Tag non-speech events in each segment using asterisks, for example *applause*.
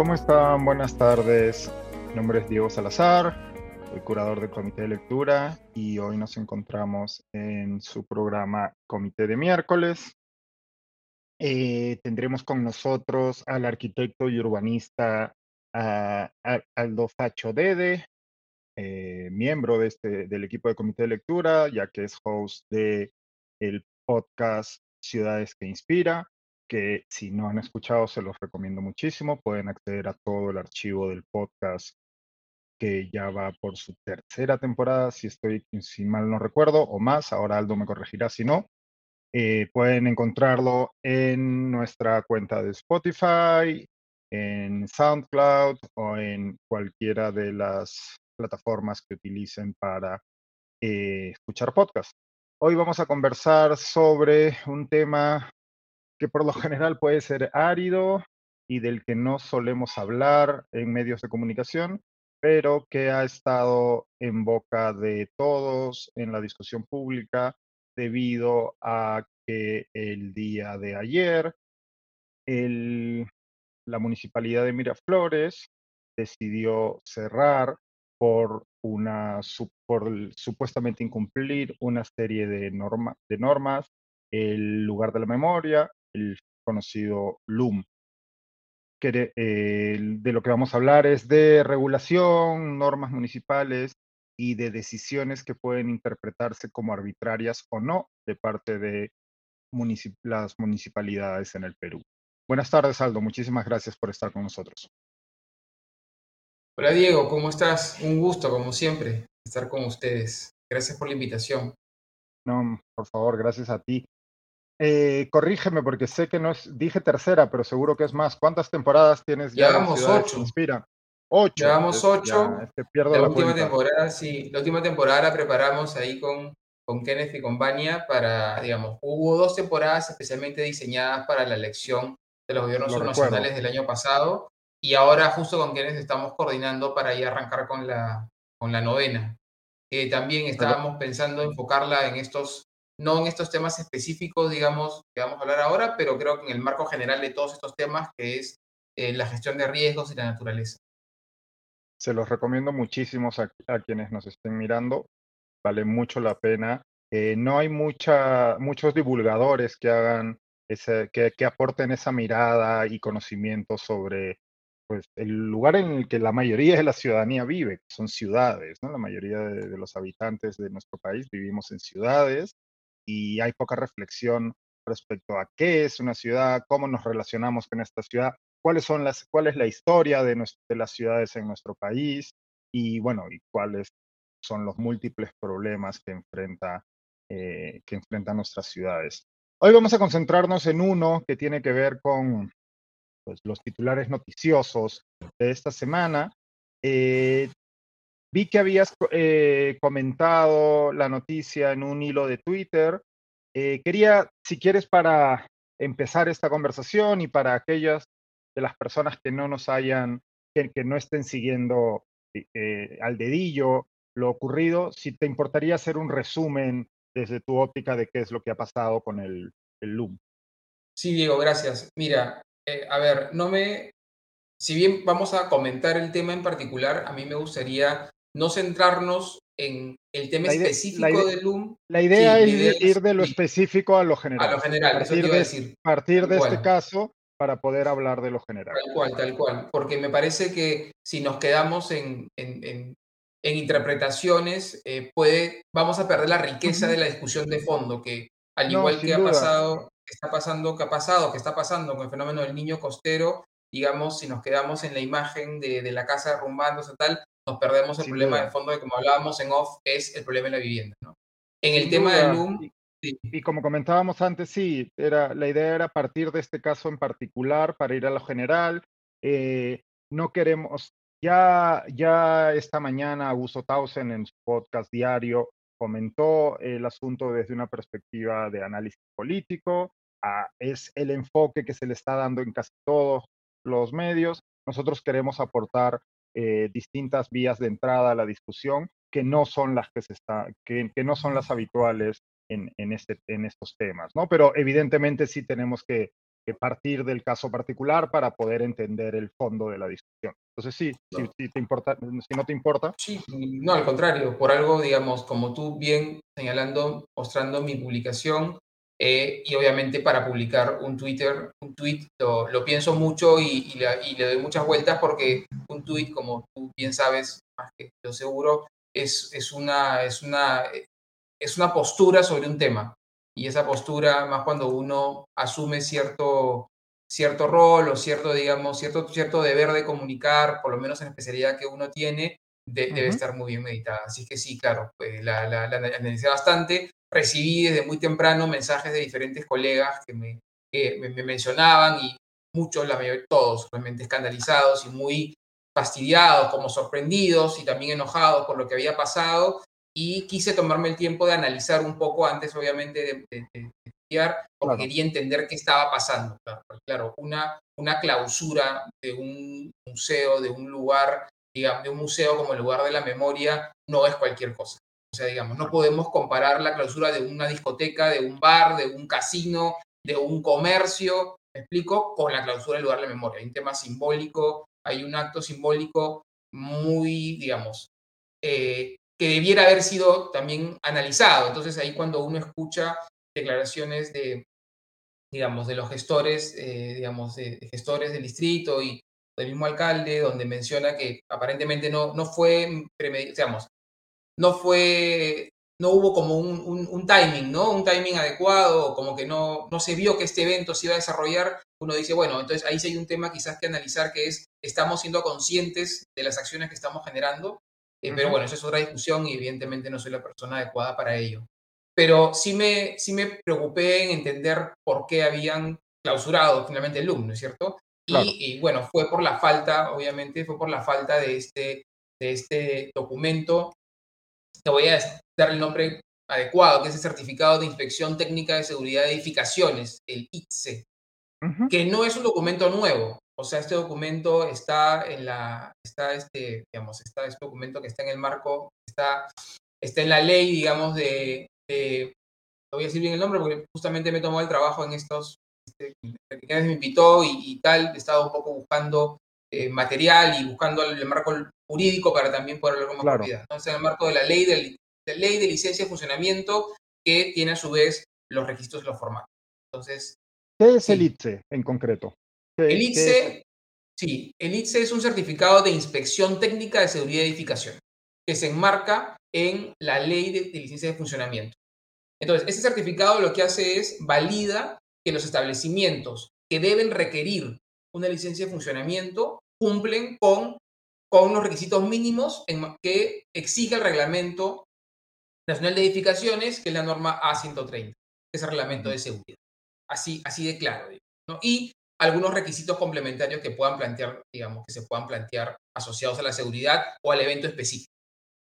¿Cómo están? Buenas tardes. Mi nombre es Diego Salazar, soy curador del Comité de Lectura y hoy nos encontramos en su programa Comité de Miércoles. Eh, tendremos con nosotros al arquitecto y urbanista Aldo Facho Dede, eh, miembro de este, del equipo de Comité de Lectura, ya que es host de el podcast Ciudades que Inspira que si no han escuchado se los recomiendo muchísimo. Pueden acceder a todo el archivo del podcast que ya va por su tercera temporada, si estoy, si mal no recuerdo, o más. Ahora Aldo me corregirá si no. Eh, pueden encontrarlo en nuestra cuenta de Spotify, en SoundCloud o en cualquiera de las plataformas que utilicen para eh, escuchar podcast. Hoy vamos a conversar sobre un tema que por lo general puede ser árido y del que no solemos hablar en medios de comunicación, pero que ha estado en boca de todos en la discusión pública debido a que el día de ayer la municipalidad de Miraflores decidió cerrar por una supuestamente incumplir una serie de normas el lugar de la memoria el conocido LUM. Que, eh, de lo que vamos a hablar es de regulación, normas municipales y de decisiones que pueden interpretarse como arbitrarias o no de parte de las municipalidades en el Perú. Buenas tardes, Aldo. Muchísimas gracias por estar con nosotros. Hola, Diego. ¿Cómo estás? Un gusto, como siempre, estar con ustedes. Gracias por la invitación. No, por favor, gracias a ti. Eh, corrígeme porque sé que no es, dije tercera, pero seguro que es más. ¿Cuántas temporadas tienes ya? Llevamos ocho. Inspira. Ocho. Llevamos ocho. la, última temporada, sí. La última temporada la preparamos ahí con, con Kenneth y con para, digamos, hubo dos temporadas especialmente diseñadas para la elección de los gobiernos nacionales del año pasado y ahora justo con Kenneth estamos coordinando para ir a arrancar con la, con la novena. Eh, también estábamos pensando enfocarla en estos no en estos temas específicos, digamos, que vamos a hablar ahora, pero creo que en el marco general de todos estos temas, que es eh, la gestión de riesgos y la naturaleza. Se los recomiendo muchísimo a, quienes nos estén mirando, vale mucho la pena. Eh, no hay muchos divulgadores que hagan ese, que, aporten esa mirada y conocimiento sobre pues, el lugar en el que la mayoría de la ciudadanía vive, que son ciudades, ¿no? La mayoría de los habitantes de nuestro país vivimos en ciudades y hay poca reflexión respecto a qué es una ciudad, cómo nos relacionamos con esta ciudad, cuáles son las, cuál es la historia de, las ciudades en nuestro país y bueno, y cuáles son los múltiples problemas que enfrenta eh, que enfrentan nuestras ciudades. Hoy vamos a concentrarnos en uno que tiene que ver con pues, los titulares noticiosos de esta semana. Eh, Vi que habías eh, comentado la noticia en un hilo de Twitter. Eh, quería, si quieres, para empezar esta conversación y para aquellas de las personas que no nos hayan, que, no estén siguiendo eh, al dedillo lo ocurrido, si te importaría hacer un resumen desde tu óptica de qué es lo que ha pasado con el, el. Sí, Diego, gracias. Mira, a ver, no me, si bien vamos a comentar el tema en particular, a mí me gustaría no centrarnos en el tema específico del LUM. La idea es ir de lo específico a lo general. A lo general, partir eso de, decir. Partir de este caso para poder hablar de lo general. Tal cual, tal cual. Porque me parece que si nos quedamos en, en, interpretaciones, eh, puede, vamos a perder la riqueza de la discusión de fondo, que al igual que ha pasado, que está pasando, que ha pasado, que está pasando con el fenómeno del niño costero, digamos, si nos quedamos en la imagen de, de la casa derrumbándose tal, nos perdemos el problema de fondo de como hablábamos en off, es el problema de la vivienda. ¿no? En el tema del LUM... Y, como comentábamos antes, sí, era, la idea era partir de este caso en particular para ir a lo general. Eh, no queremos, ya, ya esta mañana Augusto Tausen en su podcast diario comentó el asunto desde una perspectiva de análisis político, es el enfoque que se le está dando en casi todos los medios. Nosotros queremos aportar eh, distintas vías de entrada a la discusión que no son las que se está, que, que no son las habituales en, en, este, en estos temas, ¿no? Pero evidentemente sí tenemos que partir del caso particular para poder entender el fondo de la discusión. Entonces sí, si, te importa, si no te importa. Sí, no, al contrario, por algo, digamos, como tú bien señalando, mostrando mi publicación, eh, y obviamente para publicar un Twitter, un tweet lo, pienso mucho y, le doy muchas vueltas porque un tweet, como tú bien sabes, más que yo seguro, es, es, una, es, una, es una postura sobre un tema. Y esa postura, más cuando uno asume cierto, cierto rol o cierto, digamos, cierto, cierto deber de comunicar, por lo menos en la especialidad que uno tiene, debe estar muy bien meditada. Así que sí, claro, pues, la, la, la, analicé bastante. Recibí desde muy temprano mensajes de diferentes colegas que me, me, mencionaban y muchos, la mayoría, todos realmente escandalizados y muy fastidiados, como sorprendidos y también enojados por lo que había pasado. Y quise tomarme el tiempo de analizar un poco antes, obviamente, de, de, estudiar, porque quería entender qué estaba pasando. Claro, una, una clausura de un museo, de un lugar digamos, de un museo como el lugar de la memoria no es cualquier cosa. O sea, digamos, no podemos comparar la clausura de una discoteca, de un bar, de un casino, de un comercio, ¿me explico? Con la clausura del lugar de la memoria. Hay un tema simbólico, hay un acto simbólico muy, digamos, eh, que debiera haber sido también analizado. Entonces ahí cuando uno escucha declaraciones de, digamos, de los gestores, eh, digamos, de, gestores del distrito y del mismo alcalde, donde menciona que aparentemente no, no fue, digamos, no fue, no hubo como un, un, timing, ¿no? Un timing adecuado, como que no, no se vio que este evento se iba a desarrollar, uno dice, bueno, entonces ahí sí hay un tema quizás que analizar que es, estamos siendo conscientes de las acciones que estamos generando, eh, pero bueno, eso es otra discusión y evidentemente no soy la persona adecuada para ello. Pero sí me, sí me preocupé en entender por qué habían clausurado finalmente el LUM, ¿no es cierto? Y, bueno, fue por la falta, obviamente, fue por la falta de este, de este documento. Te voy a dar el nombre adecuado, que es el Certificado de Inspección Técnica de Seguridad de Edificaciones, el ITSE, que no es un documento nuevo. O sea, este documento está en la, está este, digamos, está este documento que está en el marco, está, está en la ley, digamos, de, de, voy a decir bien el nombre porque justamente me tomó el trabajo en estos, este, que me invitó y, tal, he estado un poco buscando eh, material y buscando el, marco jurídico para también poder hablar con más propiedad. Entonces, en el marco de la ley de, ley de licencia de funcionamiento que tiene a su vez los registros y los formatos. Entonces, ¿qué es el ITSE en concreto? El ITSE, sí, el ITSE es un certificado de inspección técnica de seguridad de edificación que se enmarca en la ley de, de licencia de funcionamiento. Entonces, este certificado lo que hace es valida que los establecimientos que deben requerir una licencia de funcionamiento cumplen con, con los requisitos mínimos en, que exige el Reglamento Nacional de Edificaciones, que es la norma A130, que es el reglamento de seguridad. Así, así de claro. Y algunos requisitos complementarios que puedan plantear, digamos, que se puedan plantear asociados a la seguridad o al evento específico.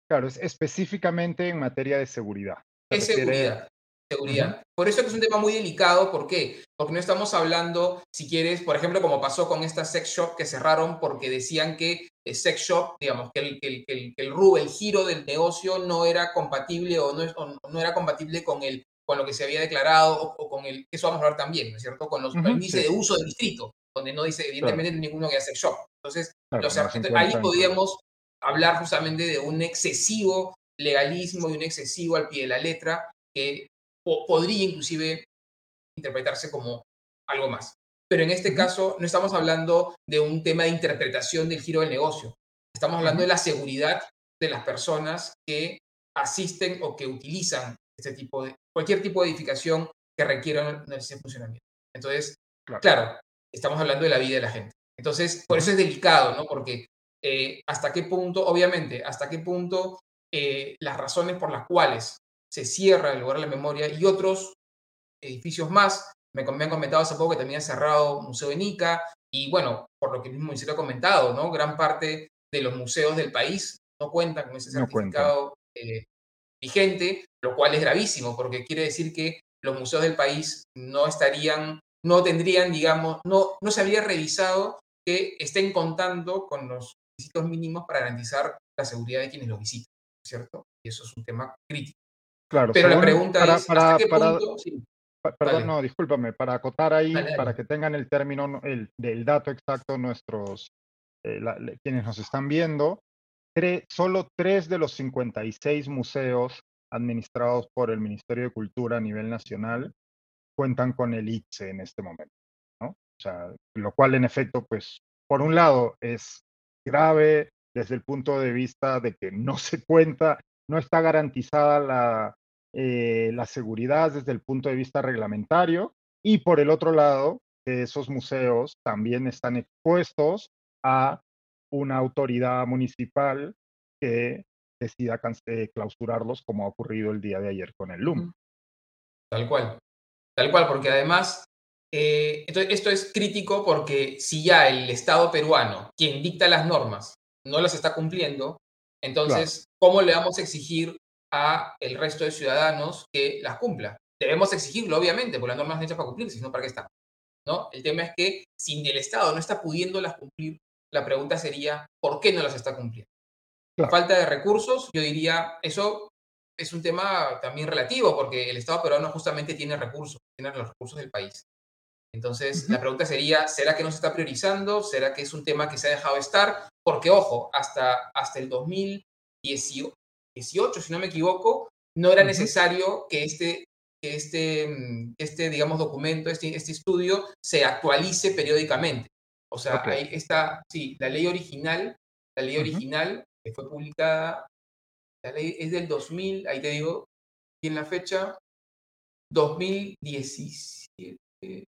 Claro, es específicamente en materia de seguridad. Es seguridad seguridad. Por eso es que es un tema muy delicado, ¿por qué? Porque no estamos hablando, si quieres, por ejemplo, como pasó con estas sex shop que cerraron porque decían que el sex shop, digamos, que el, que el, el, RU, el giro del negocio no era compatible o no, no era compatible con, el, con lo que se había declarado o, con el, eso vamos a hablar también, ¿no es cierto? Con los índices de uso del distrito, donde no dice evidentemente ninguno que hace sex shop. Entonces, ahí podríamos hablar justamente de un excesivo legalismo y un excesivo al pie de la letra que podría inclusive interpretarse como algo más. Pero en este caso no estamos hablando de un tema de interpretación del giro del negocio. Estamos hablando de la seguridad de las personas que asisten o que utilizan este tipo de, cualquier tipo de edificación que requiera ese funcionamiento. Entonces, claro. estamos hablando de la vida de la gente. Entonces, por eso es delicado, ¿no? Porque eh, hasta qué punto, obviamente, hasta qué punto eh, las razones por las cuales se cierra el lugar de la memoria y otros edificios más. Me, han comentado hace poco que también ha cerrado Museo de Nica y bueno, por lo que el mismo ministerio ha comentado, ¿no? Gran parte de los museos del país no cuentan con ese certificado eh, vigente, lo cual es gravísimo porque quiere decir que los museos del país no estarían, no tendrían, digamos, no, no se habría revisado que estén contando con los requisitos mínimos para garantizar la seguridad de quienes los visitan, ¿cierto? Y eso es un tema crítico. Claro, pero la pregunta es, para, perdón, no, discúlpame, para acotar ahí, para que tengan el término, el, del dato exacto nuestros, eh, quienes nos están viendo, solo tres de los 56 museos administrados por el Ministerio de Cultura a nivel nacional cuentan con el ITSE en este momento, ¿no? O sea, lo cual en efecto, pues, por un lado es grave desde el punto de vista de que no se cuenta, no está garantizada la, eh, la seguridad desde el punto de vista reglamentario y por el otro lado, esos museos también están expuestos a una autoridad municipal que decida eh, clausurarlos como ha ocurrido el día de ayer con el LUM. Tal cual, tal cual, porque además eh, esto, es crítico porque si ya el Estado peruano, quien dicta las normas, no las está cumpliendo, entonces, ¿cómo le vamos a exigir a el resto de ciudadanos que las cumpla? Debemos exigirlo, obviamente, porque las normas no hechas para cumplirse, sino para qué están. ¿no? El tema es que si el Estado no está pudiéndolas cumplir, la pregunta sería, ¿por qué no las está cumpliendo? La falta de recursos, yo diría, eso es un tema también relativo, porque el Estado peruano justamente tiene recursos, tiene los recursos del país. Entonces, la pregunta sería, ¿será que no se está priorizando? ¿Será que es un tema que se ha dejado estar? Porque, ojo, hasta, hasta el 2018, si no me equivoco, no era necesario que este, que este, mm, este, digamos, documento, este, este estudio se actualice periódicamente. O sea, ahí está, sí, la ley original, la ley original que fue publicada, la ley es del 2000, ahí te digo, y en la fecha, 2017,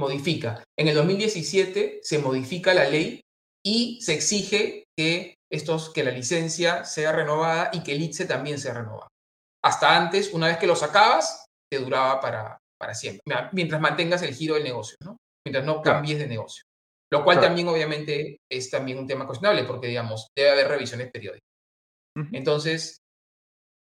modifica. En el 2017 se modifica la ley y se exige que, estos, que la licencia sea renovada y que el ITSE también sea renovado. Hasta antes, una vez que lo sacabas, te duraba para, para siempre, mientras mantengas el giro del negocio, ¿no? mientras no cambies de negocio. Lo cual también obviamente es también un tema cuestionable porque, digamos, debe haber revisiones periódicas. Entonces,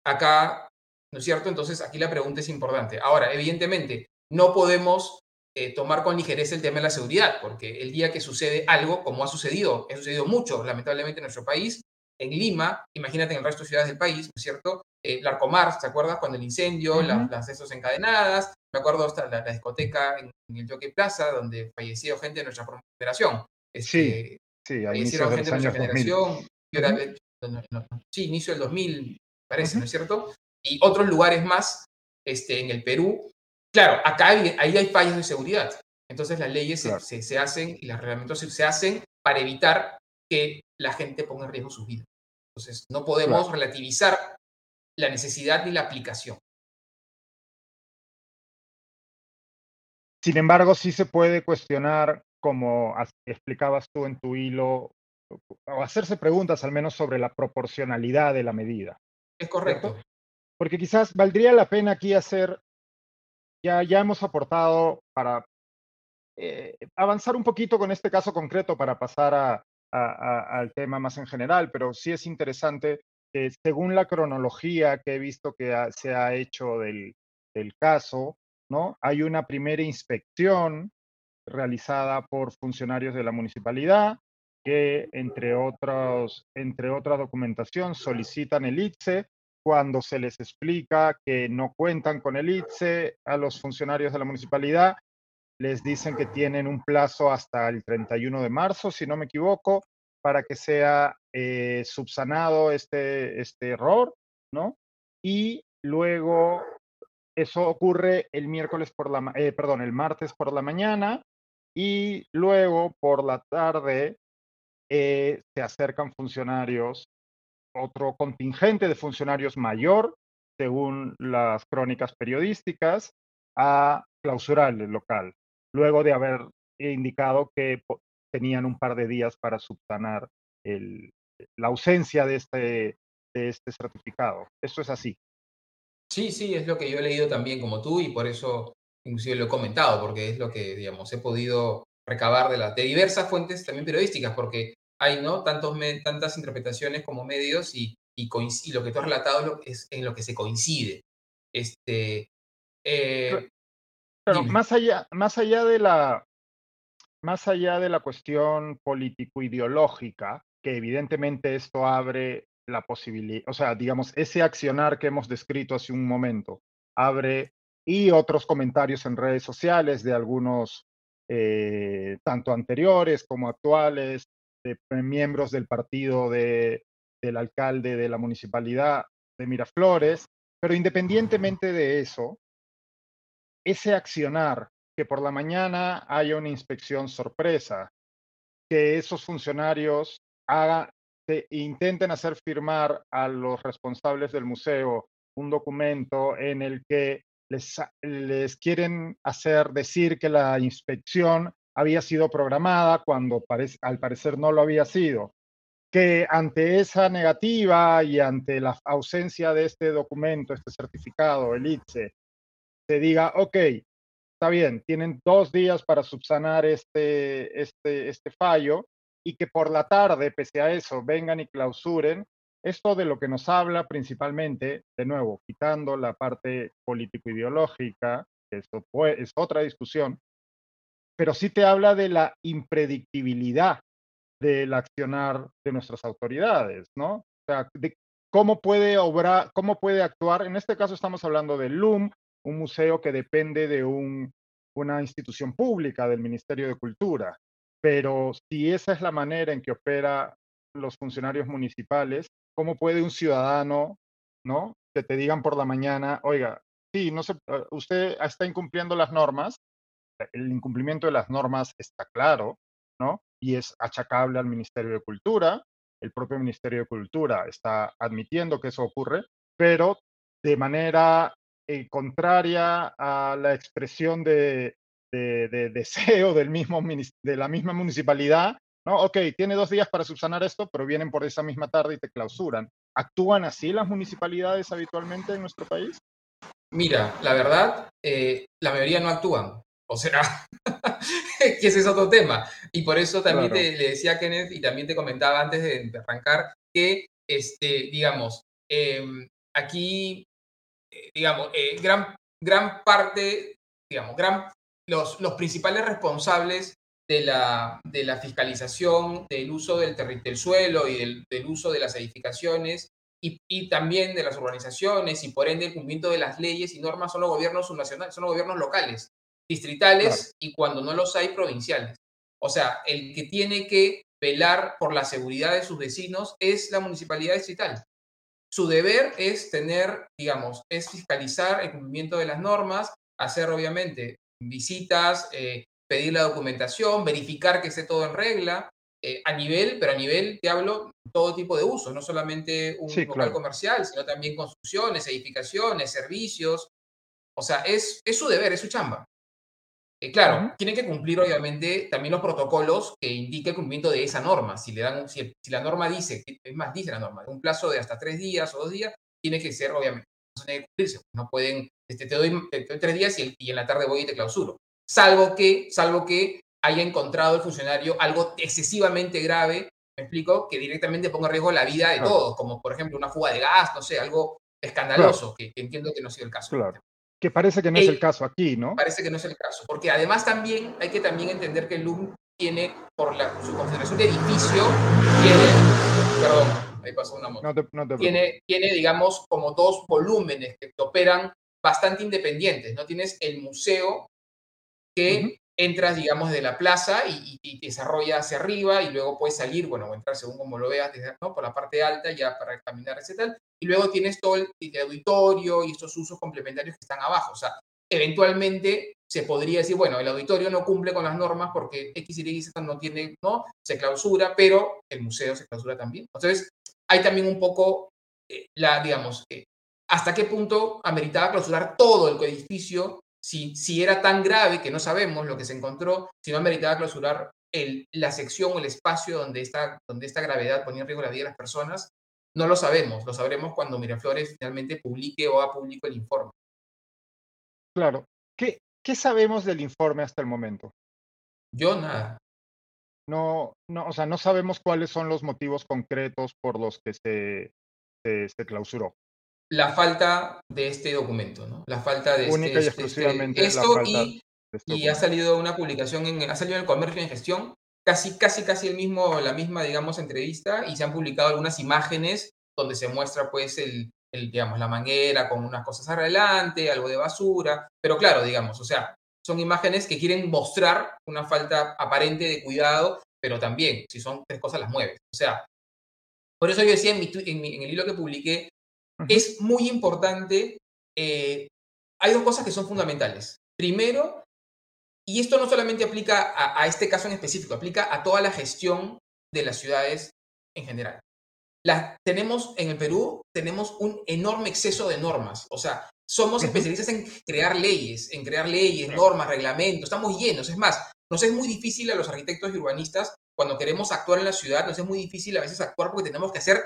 acá, ¿no es cierto? Entonces, aquí la pregunta es importante. Ahora, evidentemente, no podemos eh, tomar con ligereza el tema de la seguridad, porque el día que sucede algo, como ha sucedido, ha sucedido mucho, lamentablemente, en nuestro país, en Lima, imagínate en el resto de ciudades del país, ¿no es cierto? Eh, Larcomar, ¿te acuerdas? Cuando el incendio, las estos encadenadas, me acuerdo hasta la, discoteca en, el Jockey Plaza, donde falleció gente de nuestra generación. sí, sí, a inicio gente de nuestra generación. sí, inicio del 2000, parece, ¿no es cierto? Y otros lugares más este, en el Perú. Claro, acá ahí hay fallas de seguridad. Entonces las leyes se, se, hacen y los reglamentos se, hacen para evitar que la gente ponga en riesgo su vida. Entonces no podemos relativizar la necesidad ni la aplicación. Sin embargo, sí se puede cuestionar, como explicabas tú en tu hilo, o hacerse preguntas al menos sobre la proporcionalidad de la medida. Es correcto. Porque quizás valdría la pena aquí hacer, ya, ya hemos aportado para eh, avanzar un poquito con este caso concreto para pasar al tema más en general, pero sí es interesante que según la cronología que he visto que se ha hecho del, caso, hay una primera inspección realizada por funcionarios de la municipalidad que, entre, otros, entre otra documentación, solicitan el ITSE. Cuando se les explica que no cuentan con el ITSE a los funcionarios de la municipalidad, les dicen que tienen un plazo hasta el 31 de marzo, si no me equivoco, para que sea eh, subsanado este, este error, ¿no? Y luego eso ocurre el miércoles por la, eh, perdón, el martes por la mañana y luego por la tarde eh, se acercan funcionarios, otro contingente de funcionarios mayor, según las crónicas periodísticas, a clausurar el local, luego de haber indicado que tenían un par de días para subsanar la ausencia de este, de este certificado. Esto es así. Sí, sí, es lo que yo he leído también como tú y por eso inclusive lo he comentado, porque es lo que, digamos, he podido recabar de, de diversas fuentes también periodísticas, porque hay, ¿no? Tantos tantas interpretaciones como medios y, y, lo que tú has relatado es en lo que se coincide. Este, eh, pero, más allá, más allá de la más allá de la cuestión político-ideológica, que evidentemente esto abre la posibilidad, o sea, digamos, ese accionar que hemos descrito hace un momento abre y otros comentarios en redes sociales de algunos, eh, tanto anteriores como actuales, de miembros del partido de, del alcalde de la municipalidad de Miraflores, pero independientemente de eso, ese accionar que por la mañana haya una inspección sorpresa, que esos funcionarios haga, intenten hacer firmar a los responsables del museo un documento en el que les, les quieren hacer decir que la inspección había sido programada cuando al parecer no lo había sido. Que ante esa negativa y ante la ausencia de este documento, este certificado, el ITSE, se diga, ok, está bien, tienen dos días para subsanar este, este, este fallo y que por la tarde, pese a eso, vengan y clausuren, esto de lo que nos habla principalmente, de nuevo, quitando la parte político-ideológica, que eso es otra discusión, pero sí te habla de la impredictibilidad del accionar de nuestras autoridades, ¿no? O sea, de cómo puede obrar, cómo puede actuar. En este caso estamos hablando del LUM, un museo que depende de una institución pública, del Ministerio de Cultura. Pero si esa es la manera en que opera los funcionarios municipales, ¿cómo puede un ciudadano, ¿no? Que te digan por la mañana, oiga, sí, no se, eh, usted está incumpliendo las normas, el incumplimiento de las normas está claro, ¿no? Y es achacable al Ministerio de Cultura, el propio Ministerio de Cultura está admitiendo que eso ocurre, pero de manera eh, contraria a la expresión de, deseo del mismo, de la misma municipalidad, ¿no? Ok, tiene dos días para subsanar esto, pero vienen por esa misma tarde y te clausuran. ¿Actúan así las municipalidades habitualmente en nuestro país? Mira, la verdad, eh, la mayoría no actúan. O sea, *laughs* que ese es otro tema. Y por eso también le decía a Kenneth y también te comentaba antes de, arrancar que, este, digamos, em, aquí eh, digamos, eh, gran, gran parte, digamos, gran, los, los principales responsables de la, de la fiscalización del uso del, del suelo y del, del, uso de las edificaciones y, y, también de las organizaciones y por ende el cumplimiento de las leyes y normas son los gobiernos subnacionales, son los gobiernos locales, distritales y cuando no los hay, provinciales. O sea, el que tiene que velar por la seguridad de sus vecinos es la municipalidad distrital. Su deber es tener, digamos, es fiscalizar el cumplimiento de las normas, hacer obviamente visitas, eh, pedir la documentación, verificar que esté todo en regla, eh, a nivel, pero a nivel, te hablo, todo tipo de usos, no solamente un local comercial, sino también construcciones, edificaciones, servicios. O sea, es, es su deber, es su chamba. Eh, claro, tienen que cumplir obviamente también los protocolos que indiquen el cumplimiento de esa norma. Si, le dan, si, la norma dice, es más, dice la norma, un plazo de hasta tres días o dos días, tiene que ser obviamente, tiene que cumplirse. No pueden, este, te, doy, tres días y, y, en la tarde voy y te clausuro. Salvo que, salvo que haya encontrado el funcionario algo excesivamente grave, me explico, que directamente ponga en riesgo la vida de todos, como por ejemplo una fuga de gas, no sé, algo escandaloso, que, entiendo que no ha sido el caso. Claro. Que parece que no es el caso aquí, ¿no? Parece que no es el caso, porque además también hay que también entender que el LUM tiene, por la, su concentración de edificio, tiene, perdón, ahí pasó una moto, tiene, tiene, digamos, como dos volúmenes que operan bastante independientes, ¿no? Tienes el museo que entras, digamos, de la plaza y, te desarrolla hacia arriba y luego puedes salir, bueno, o entrar según como lo veas, ¿no? por la parte alta ya para caminar, etc. Y luego tienes todo el, auditorio y estos usos complementarios que están abajo. O sea, eventualmente se podría decir, bueno, el auditorio no cumple con las normas porque X, Y, Z no tiene, ¿no? Se clausura, pero el museo se clausura también. Entonces, hay también un poco eh, la, digamos, eh, hasta qué punto ameritaba clausurar todo el edificio si, si era tan grave que no sabemos lo que se encontró, si no meritaba clausurar el, la sección o el espacio donde esta, donde esta gravedad ponía en riesgo la vida de las personas, no lo sabemos. Lo sabremos cuando Miraflores finalmente publique o haga público el informe. Claro. ¿Qué, ¿Qué sabemos del informe hasta el momento? Yo nada. No, no, o sea, no sabemos cuáles son los motivos concretos por los que se, se clausuró la falta de este documento, ¿no? La falta de Única este, y este, exclusivamente esto y, y ha salido una publicación, en, ha salido en el comercio en gestión, casi, casi, casi el mismo, la misma, digamos, entrevista y se han publicado algunas imágenes donde se muestra, pues, el, el, digamos, la manguera con unas cosas adelante, algo de basura, pero claro, digamos, o sea, son imágenes que quieren mostrar una falta aparente de cuidado, pero también, si son tres cosas, las mueves. O sea, por eso yo decía en, el libro que publiqué, es muy importante, eh, hay dos cosas que son fundamentales. Primero, y esto no solamente aplica a, este caso en específico, aplica a toda la gestión de las ciudades en general. tenemos en el Perú, tenemos un enorme exceso de normas. O sea, somos especialistas en crear leyes, en crear leyes, normas, reglamentos, estamos llenos. Es más, nos es muy difícil a los arquitectos y urbanistas cuando queremos actuar en la ciudad, nos es muy difícil a veces actuar porque tenemos que hacer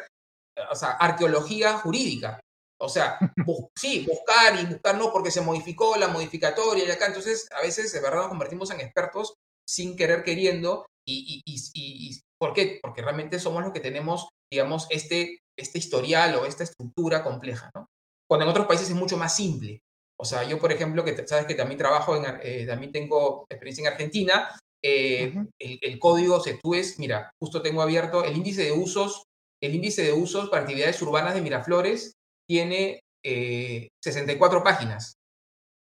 o sea, arqueología jurídica. O sea, *laughs* sí, buscar y buscar no porque se modificó la modificatoria y acá. Entonces, a veces de verdad nos convertimos en expertos sin querer queriendo. Y, y, y, ¿Por qué? Porque realmente somos los que tenemos, digamos, este, este historial o esta estructura compleja, ¿no? Cuando en otros países es mucho más simple. O sea, yo, por ejemplo, que sabes que también trabajo, en, eh, también tengo experiencia en Argentina, eh, el, código, si tú ves, mira, justo tengo abierto el índice de usos, el índice de usos para actividades urbanas de Miraflores tiene 64 eh, páginas.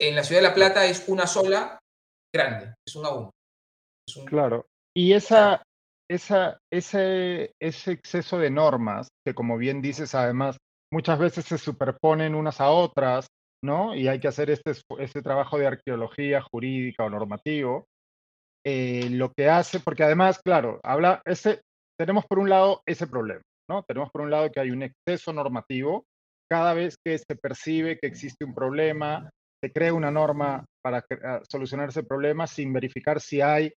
En la Ciudad de La Plata es una sola grande, es una uno. Claro. Y esa, esa, ese, ese exceso de normas, que como bien dices, además, muchas veces se superponen unas a otras, ¿no? Y hay que hacer este, este trabajo de arqueología jurídica o normativo. Eh, lo que hace, porque además, claro, habla, ese, tenemos por un lado ese problema, ¿no? Tenemos por un lado que hay un exceso normativo cada vez que se percibe que existe un problema, se crea una norma para ah, solucionar ese problema sin verificar si hay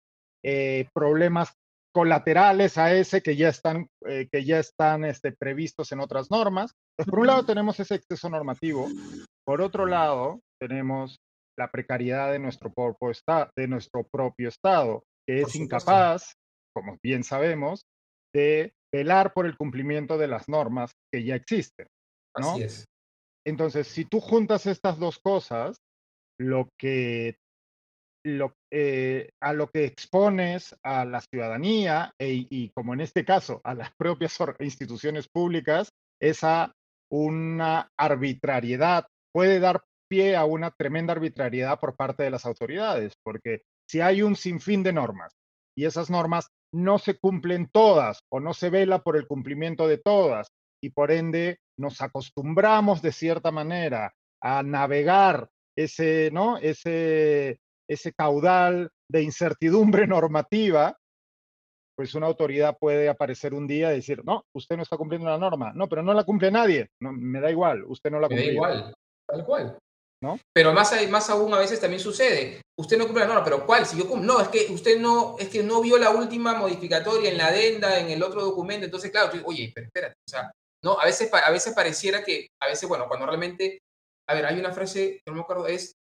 eh, problemas colaterales a ese que ya están, eh, que ya están este, previstos en otras normas. por un lado tenemos ese exceso normativo, por otro lado tenemos la precariedad de nuestro, propio de nuestro propio Estado, que es incapaz, como bien sabemos, de velar por el cumplimiento de las normas que ya existen. Así es. Entonces, si tú juntas estas dos cosas, lo que lo, eh, a lo que expones a la ciudadanía e, y como en este caso a las *laughs* propias instituciones públicas es a una arbitrariedad, puede dar pie a una tremenda arbitrariedad por parte de las autoridades, porque si hay un sinfín de normas y esas normas no se cumplen todas o no se vela por el cumplimiento de todas y por ende nos acostumbramos de cierta manera a navegar ese, ¿no? ese, ese caudal de incertidumbre *laughs* normativa, pues una autoridad puede aparecer un día y decir, no, usted no está cumpliendo la norma. No, pero no la cumple nadie. No, me da igual, usted no la cumple. Me da igual, tal cual. Pero más, más aún a veces también sucede. Usted no cumple la norma, pero ¿cuál? Si yo no, es que usted no, es que no vio la última modificatoria en la adenda, en el otro documento. Entonces, claro, oye, pero espérate, o sea, ¿no? A veces, a veces pareciera que, a veces, bueno, cuando realmente, a ver, hay una frase, no me acuerdo, es,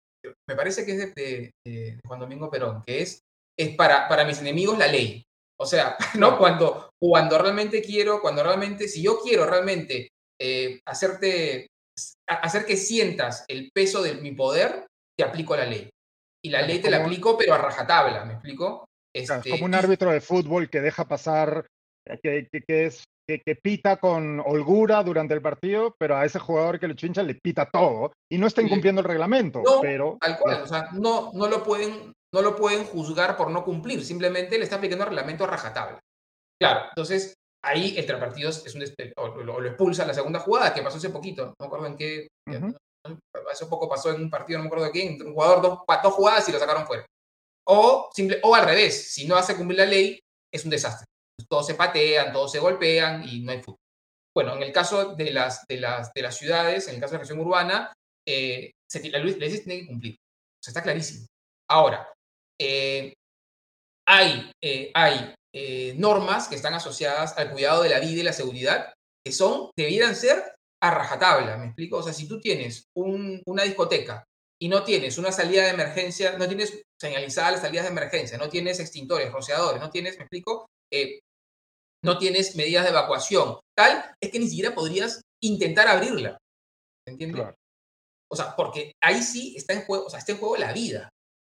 me parece que es de, Juan Domingo Perón, que es, es para, para mis enemigos la ley. O sea, *laughs* ¿no? Cuando, cuando realmente quiero, cuando realmente, si yo quiero realmente eh, hacerte, hacer que sientas el peso de mi poder, te aplico la ley. Y la ley te la aplico, pero a rajatabla, ¿me explico? Este, como un árbitro de fútbol que deja pasar, que, que, es que, pita con holgura durante el partido, pero a ese jugador que le chincha le pita todo y no está incumpliendo el reglamento. No, pero, tal cual, o sea, no, no, lo pueden, no lo pueden juzgar por no cumplir, simplemente le está aplicando el reglamento a rajatabla. Claro, entonces ahí el partidos es un o, lo, expulsa en la segunda jugada, que pasó hace poquito, no me acuerdo en qué, hace poco pasó en un partido, no me acuerdo de quién, un jugador dos, dos jugadas y lo sacaron fuera. O, simple, o al revés, si no hace cumplir la ley, es un desastre todos se patean, todos se golpean y no hay fútbol. Bueno, en el caso de las, de las, de las ciudades, en el caso de la región urbana, eh, la ley tiene que cumplir. O sea, está clarísimo. Ahora, eh, hay, eh, hay eh, normas que están asociadas al cuidado de la vida y la seguridad que son, debieran ser a rajatabla, ¿me explico? O sea, si tú tienes una discoteca y no tienes una salida de emergencia, no tienes señalizadas las salidas de emergencia, no tienes extintores, rociadores, no tienes, ¿me explico? Eh, no tienes medidas de evacuación, tal, es que ni siquiera podrías intentar abrirla. ¿Entiendes? O sea, porque ahí sí está en juego, o sea, está en juego la vida.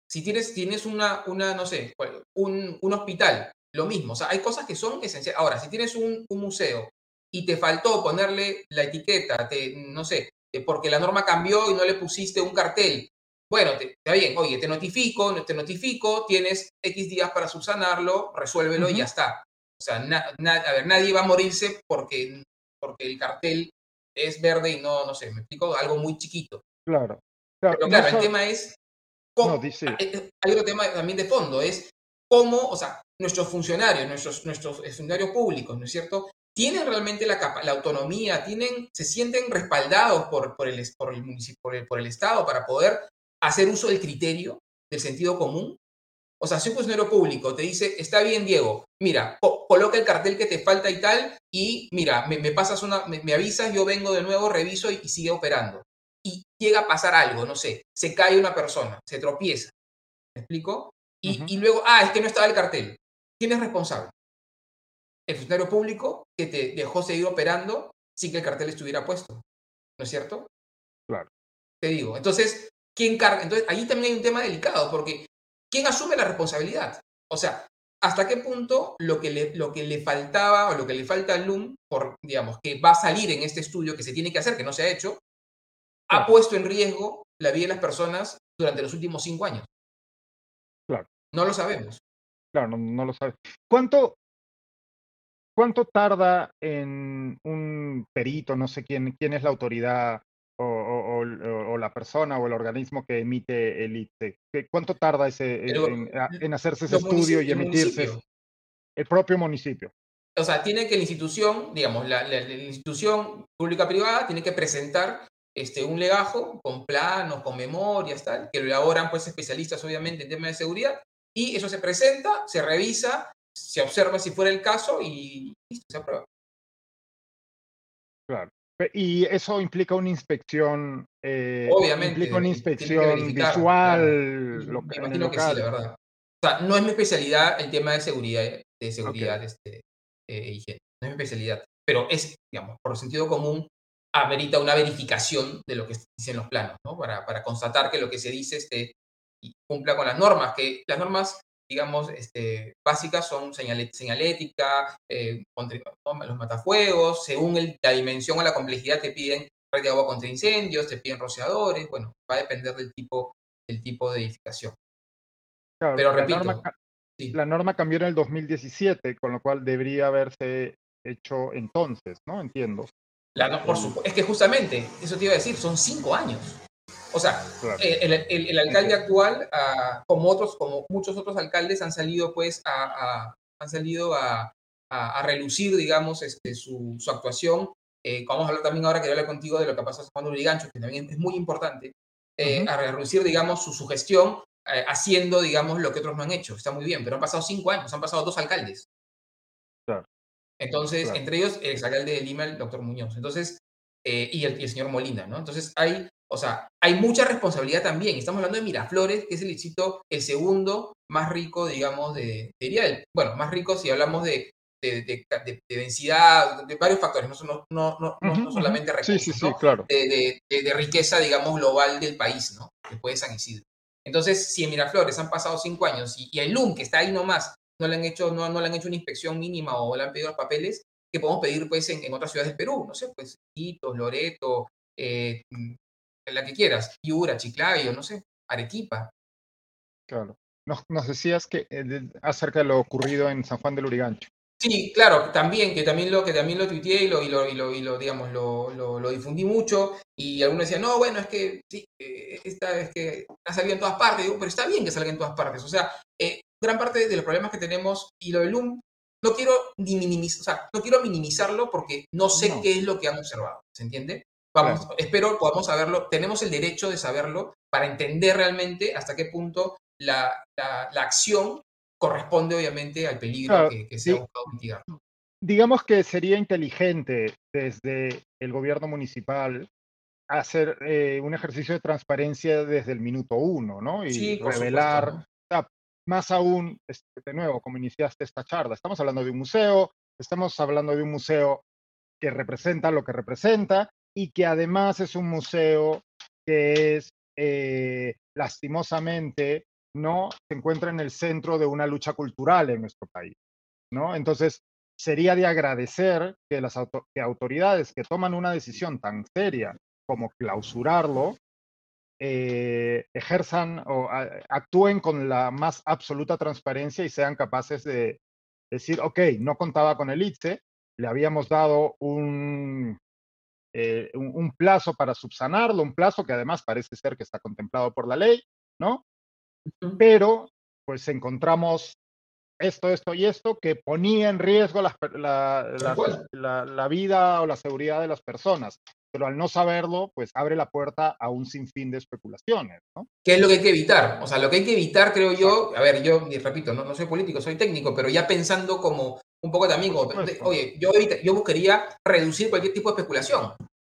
Si tienes, tienes una, una, no sé, un, un hospital, lo mismo. O sea, hay cosas que son esenciales. Ahora, si tienes un, un museo y te faltó ponerle la etiqueta, te, no sé, porque la norma cambió y no le pusiste un cartel. Bueno, está bien, oye, te notifico, te notifico, tienes X días para subsanarlo, resuélvelo y ya está. O sea, a ver, nadie va a morirse porque, porque el cartel es verde y no, no sé, me explico, algo muy chiquito. Claro. claro Pero claro, el tema es, cómo, hay otro tema también de fondo, es cómo, o sea, nuestros funcionarios, nuestros, nuestros funcionarios públicos, ¿no es cierto? Tienen realmente la, la autonomía, tienen, se sienten respaldados por, por, el, por, el, por, por el Estado para poder hacer uso del criterio, del sentido común. O sea, si un funcionario público te dice, está bien, Diego, mira, coloca el cartel que te falta y tal, y mira, me, pasas una, me, avisas, yo vengo de nuevo, reviso y, sigue operando. Y llega a pasar algo, no sé, se cae una persona, se tropieza. ¿Me explico? Y, luego, ah, es que no estaba el cartel. ¿Quién es responsable? El funcionario público que te dejó seguir operando sin que el cartel estuviera puesto. ¿No es cierto? Claro. Te digo. Entonces, ¿quién carga? Entonces, ahí también hay un tema delicado, porque ¿quién asume la responsabilidad? O sea, ¿hasta qué punto lo que le, lo que le faltaba o lo que le falta al LUM, por, digamos, que va a salir en este estudio que se tiene que hacer, que no se ha hecho, ha puesto en riesgo la vida de las personas durante los últimos cinco años? Claro. No lo sabemos. Claro, no, no lo sabes. ¿Cuánto, ¿Cuánto tarda en un perito, no sé quién, quién es la autoridad o, la persona o el organismo que emite el ITE? ¿Cuánto tarda ese, en, hacerse ese estudio y emitirse? El, propio municipio. O sea, tiene que la institución, digamos, la, institución pública-privada tiene que presentar este, un legajo con planos, con memorias, tal, que lo elaboran pues especialistas obviamente en temas de seguridad, y eso se presenta, se revisa, se observa si fuera el caso y listo, se aprueba. Claro. Y eso implica una inspección. Eh, Obviamente. Implica una inspección visual. Me imagino que sí, la verdad. O sea, no es mi especialidad el tema de seguridad, de seguridad este, eh, higiene. No es mi especialidad. Pero es, digamos, por sentido común, amerita una verificación de lo que dicen los planos, ¿no? Para, para constatar que lo que se dice este, cumpla con las normas, que las normas digamos, este, básicas son señalética, eh, los matafuegos, según la dimensión o la complejidad te piden red de agua contra incendios, te piden rociadores, bueno, va a depender del tipo, del tipo de edificación. Pero repito, la norma, la norma cambió en el 2017, con lo cual debería haberse hecho entonces, ¿no? Entiendo. La, por supuesto, es que justamente, eso te iba a decir, son cinco años. O sea, eh, el, alcalde actual, ah, como otros, como muchos otros alcaldes, han salido pues a, han salido a, relucir, digamos, este, su, actuación. Eh, vamos a hablar también ahora que hablar contigo de lo que pasó con Juan Urigancho, que también es muy importante, eh, a relucir, digamos, su, gestión haciendo, digamos, lo que otros no han hecho. Está muy bien, pero han pasado cinco años, han pasado dos alcaldes. Entonces, entre ellos, el exalcalde de Lima, el doctor Muñoz. Entonces, y, el, y, el, señor Molina, ¿no? Entonces, hay o sea, hay mucha responsabilidad también. Estamos hablando de Miraflores, que es el distrito, el segundo más rico, digamos, de, diría bueno, más rico si hablamos de, de, densidad, de varios factores, no, no, no, no solamente recursos, claro. de, riqueza, digamos, global del país, ¿no? Después de San Isidro. Entonces, si en Miraflores han pasado cinco años y, el LUM, que está ahí nomás, no le han hecho, no, no le han hecho una inspección mínima o le han pedido los papeles, que podemos pedir pues en, otras ciudades del Perú, no sé, pues Quito, Loreto, eh, la que quieras, Piura, Chiclayo, no sé, Arequipa. Claro. Nos, decías que eh, acerca de lo ocurrido en San Juan del Urigancho. Sí, claro, también, que también lo, que también lo tuiteé y lo, y lo, y lo, digamos, lo, lo, difundí mucho, y algunos decían, no, bueno, es que sí, eh, esta es que ha salido en todas partes, digo, pero está bien que salga en todas partes. O sea, eh, gran parte de los problemas que tenemos, y lo del LUM, no quiero ni minimizar, o sea, no quiero minimizarlo porque no sé qué es lo que han observado, ¿se entiende? Vamos, espero podamos saberlo, tenemos el derecho de saberlo para entender realmente hasta qué punto la, la, acción corresponde obviamente al peligro que, se ha buscado mitigar. Digamos que sería inteligente desde el gobierno municipal hacer eh, un ejercicio de transparencia desde el minuto uno, ¿no? Y revelar, más aún, este, de nuevo, como iniciaste esta charla, estamos hablando de un museo, estamos hablando de un museo que representa lo que representa y que además es un museo que es eh, lastimosamente no se encuentra en el centro de una lucha cultural en nuestro país, ¿no? Entonces, sería de agradecer que las autoridades que toman una decisión tan seria como clausurarlo, eh, ejerzan o actúen con la más absoluta transparencia y sean capaces de decir, ok, no contaba con el ITSE, le habíamos dado un, eh, un, plazo para subsanarlo, un plazo que además parece ser que está contemplado por la ley, ¿no? Pero pues encontramos esto, esto y esto que ponía en riesgo la, la, vida o la seguridad de las personas. Pero al no saberlo, pues abre la puerta a un sinfín de especulaciones, ¿no? ¿Qué es lo que hay que evitar? O sea, lo que hay que evitar, creo yo, a ver, yo repito, no, no soy político, soy técnico, pero ya pensando como un poco también, oye, yo, yo buscaría reducir cualquier tipo de especulación.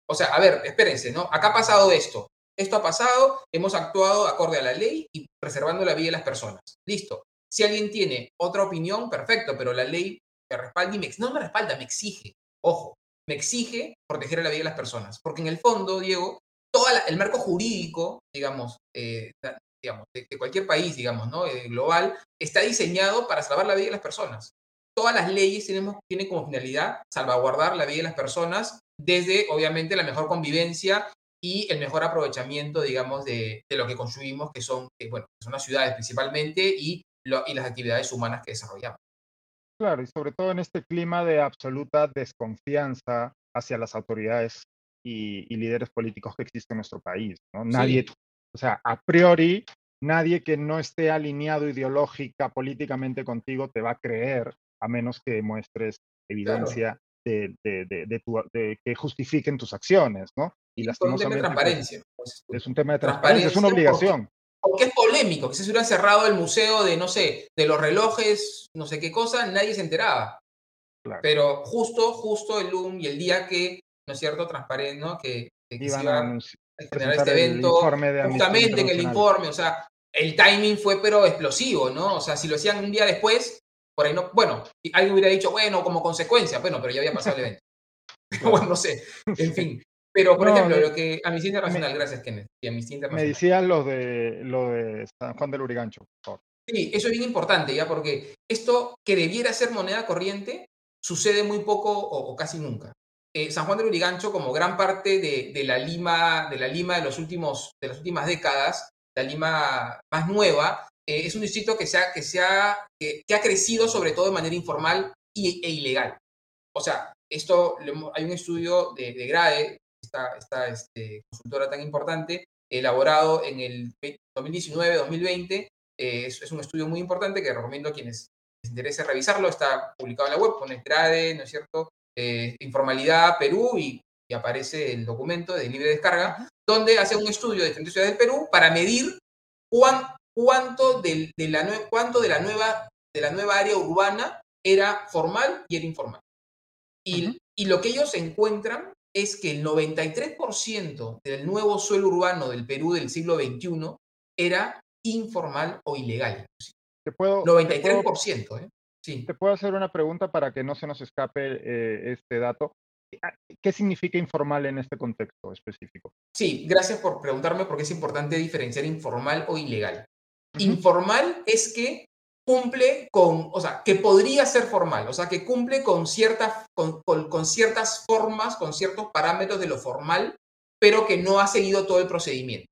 O sea, a ver, espérense, ¿no? Acá ha pasado esto, esto ha pasado, hemos actuado acorde a la ley y preservando la vida de las personas. Listo. Si alguien tiene otra opinión, perfecto, pero la ley me respalda y me, no me respalda, me exige. Ojo, me exige proteger la vida de las personas. Porque en el fondo, Diego, todo el marco jurídico, digamos, eh, digamos de, cualquier país, digamos, ¿no? Eh, global, está diseñado para salvar la vida de las personas todas las leyes tienen, tienen como finalidad salvaguardar la vida de las personas desde, obviamente, la mejor convivencia y el mejor aprovechamiento, digamos, de, lo que construimos, que son, bueno, son las ciudades principalmente y, y las actividades humanas que desarrollamos. Claro, y sobre todo en este clima de absoluta desconfianza hacia las autoridades y, líderes políticos que existen en nuestro país. ¿no? Nadie, o sea, a priori, nadie que no esté alineado ideológica, políticamente contigo te va a creer a menos que muestres evidencia de, que justifiquen tus acciones, ¿no? Y es un tema de pues, transparencia. Pues, es un tema de transparencia, es una obligación. Porque, es polémico, que se hubiera cerrado el museo de, no sé, de los relojes, no sé qué cosa, nadie se enteraba. Pero justo, justo el LUM y el día que, ¿no es cierto?, transparente, ¿no? Que, que, se iba a generar este evento, justamente en el informe, o sea, el timing fue pero explosivo, ¿no? O sea, si lo hacían un día después, por ahí no, bueno, alguien hubiera dicho, bueno, como consecuencia, bueno, pero ya había pasado el evento. *laughs* bueno, no sé, en fin. Pero, por ejemplo, lo que Amnistía Internacional, gracias, Kenneth, y Internacional. Me decían lo de, lo de San Juan del Urigancho, por Sí, eso es bien importante, ¿ya? Porque esto que debiera ser moneda corriente sucede muy poco o, casi nunca. Eh, San Juan del Urigancho, como gran parte de, de, la Lima, de la Lima de, los últimos, de las últimas décadas, la Lima más nueva, eh, es un distrito que, se ha, que, se ha, que, ha crecido sobre todo de manera informal e ilegal. O sea, esto, hay un estudio de, de GRADE, esta, esta este, consultora tan importante, elaborado en el 2019-2020. Eh, es, es, un estudio muy importante que recomiendo a quienes les interese revisarlo. Está publicado en la web, pone GRADE, ¿no es cierto? Eh, informalidad Perú y, y, aparece el documento de libre descarga, donde hace un estudio de diferentes ciudades del Perú para medir cuán, cuánto, de, la, cuánto de, la nueva, de la nueva área urbana era formal y era informal. Y, y lo que ellos encuentran es que el 93% del nuevo suelo urbano del Perú del siglo XXI era informal o ilegal. ¿Te puedo, 93%, ¿eh? Sí. Te puedo hacer una pregunta para que no se nos escape eh, este dato. Ah, ¿Qué significa informal en este contexto específico? Sí, gracias por preguntarme porque es importante diferenciar informal o ilegal. Informal es que cumple con, o sea, que podría ser formal, o sea, que cumple con ciertas, con, con, ciertas formas, con ciertos parámetros de lo formal, pero que no ha seguido todo el procedimiento.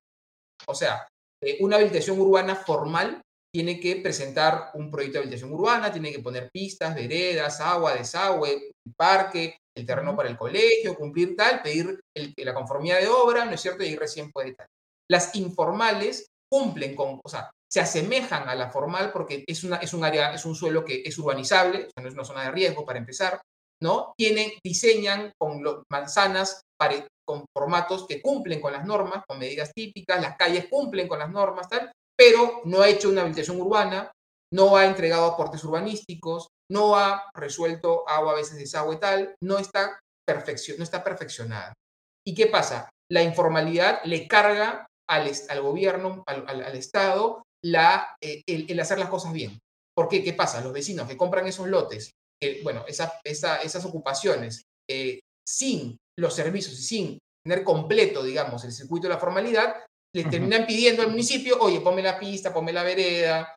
O sea, eh, una habilitación urbana formal tiene que presentar un proyecto de habilitación urbana, tiene que poner pistas, veredas, agua, desagüe, parque, el terreno para el colegio, cumplir tal, pedir la conformidad de obra, ¿no es cierto? Y recién puede tal. Las informales cumplen con, o sea, se asemejan a la formal porque es, una, es un área, es un suelo que es urbanizable, no es una zona de riesgo para empezar, ¿no? Tienen, diseñan con manzanas con formatos que cumplen con las normas, con medidas típicas, las calles cumplen con las normas, tal, pero no ha hecho una habitación urbana, no ha entregado aportes urbanísticos, no ha resuelto agua, a veces desagüe tal, no está, no está perfeccionada. ¿Y qué pasa? La informalidad le carga al, al gobierno, al, al, Estado, la, eh, el, hacer las cosas bien. ¿Por qué? ¿Qué pasa? Los vecinos que compran esos lotes, bueno, esa, esas ocupaciones, eh, sin los servicios y sin tener completo, digamos, el circuito de la formalidad, le terminan pidiendo al municipio, oye, ponme la pista, ponme la vereda,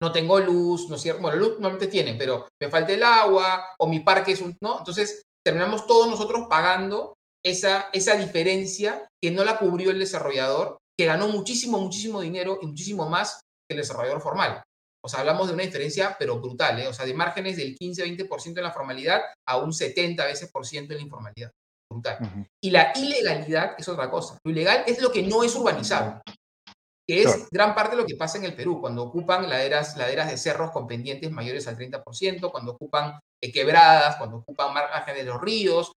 no tengo luz, no cierto, bueno, luz normalmente tienen, pero me falta el agua o mi parque es un, ¿no? Entonces terminamos todos nosotros pagando esa, esa diferencia que no la cubrió el desarrollador, que ganó muchísimo, muchísimo dinero y muchísimo más que el desarrollador formal. O sea, hablamos de una diferencia, pero brutal, ¿eh? O sea, de márgenes del 15-20% en la formalidad a un 70 veces por ciento en la informalidad. Brutal. Y la ilegalidad es otra cosa. Lo ilegal es lo que no es urbanizado que es gran parte de lo que pasa en el Perú, cuando ocupan laderas, laderas de cerros con pendientes mayores al 30%, cuando ocupan eh, quebradas, cuando ocupan márgenes de los ríos,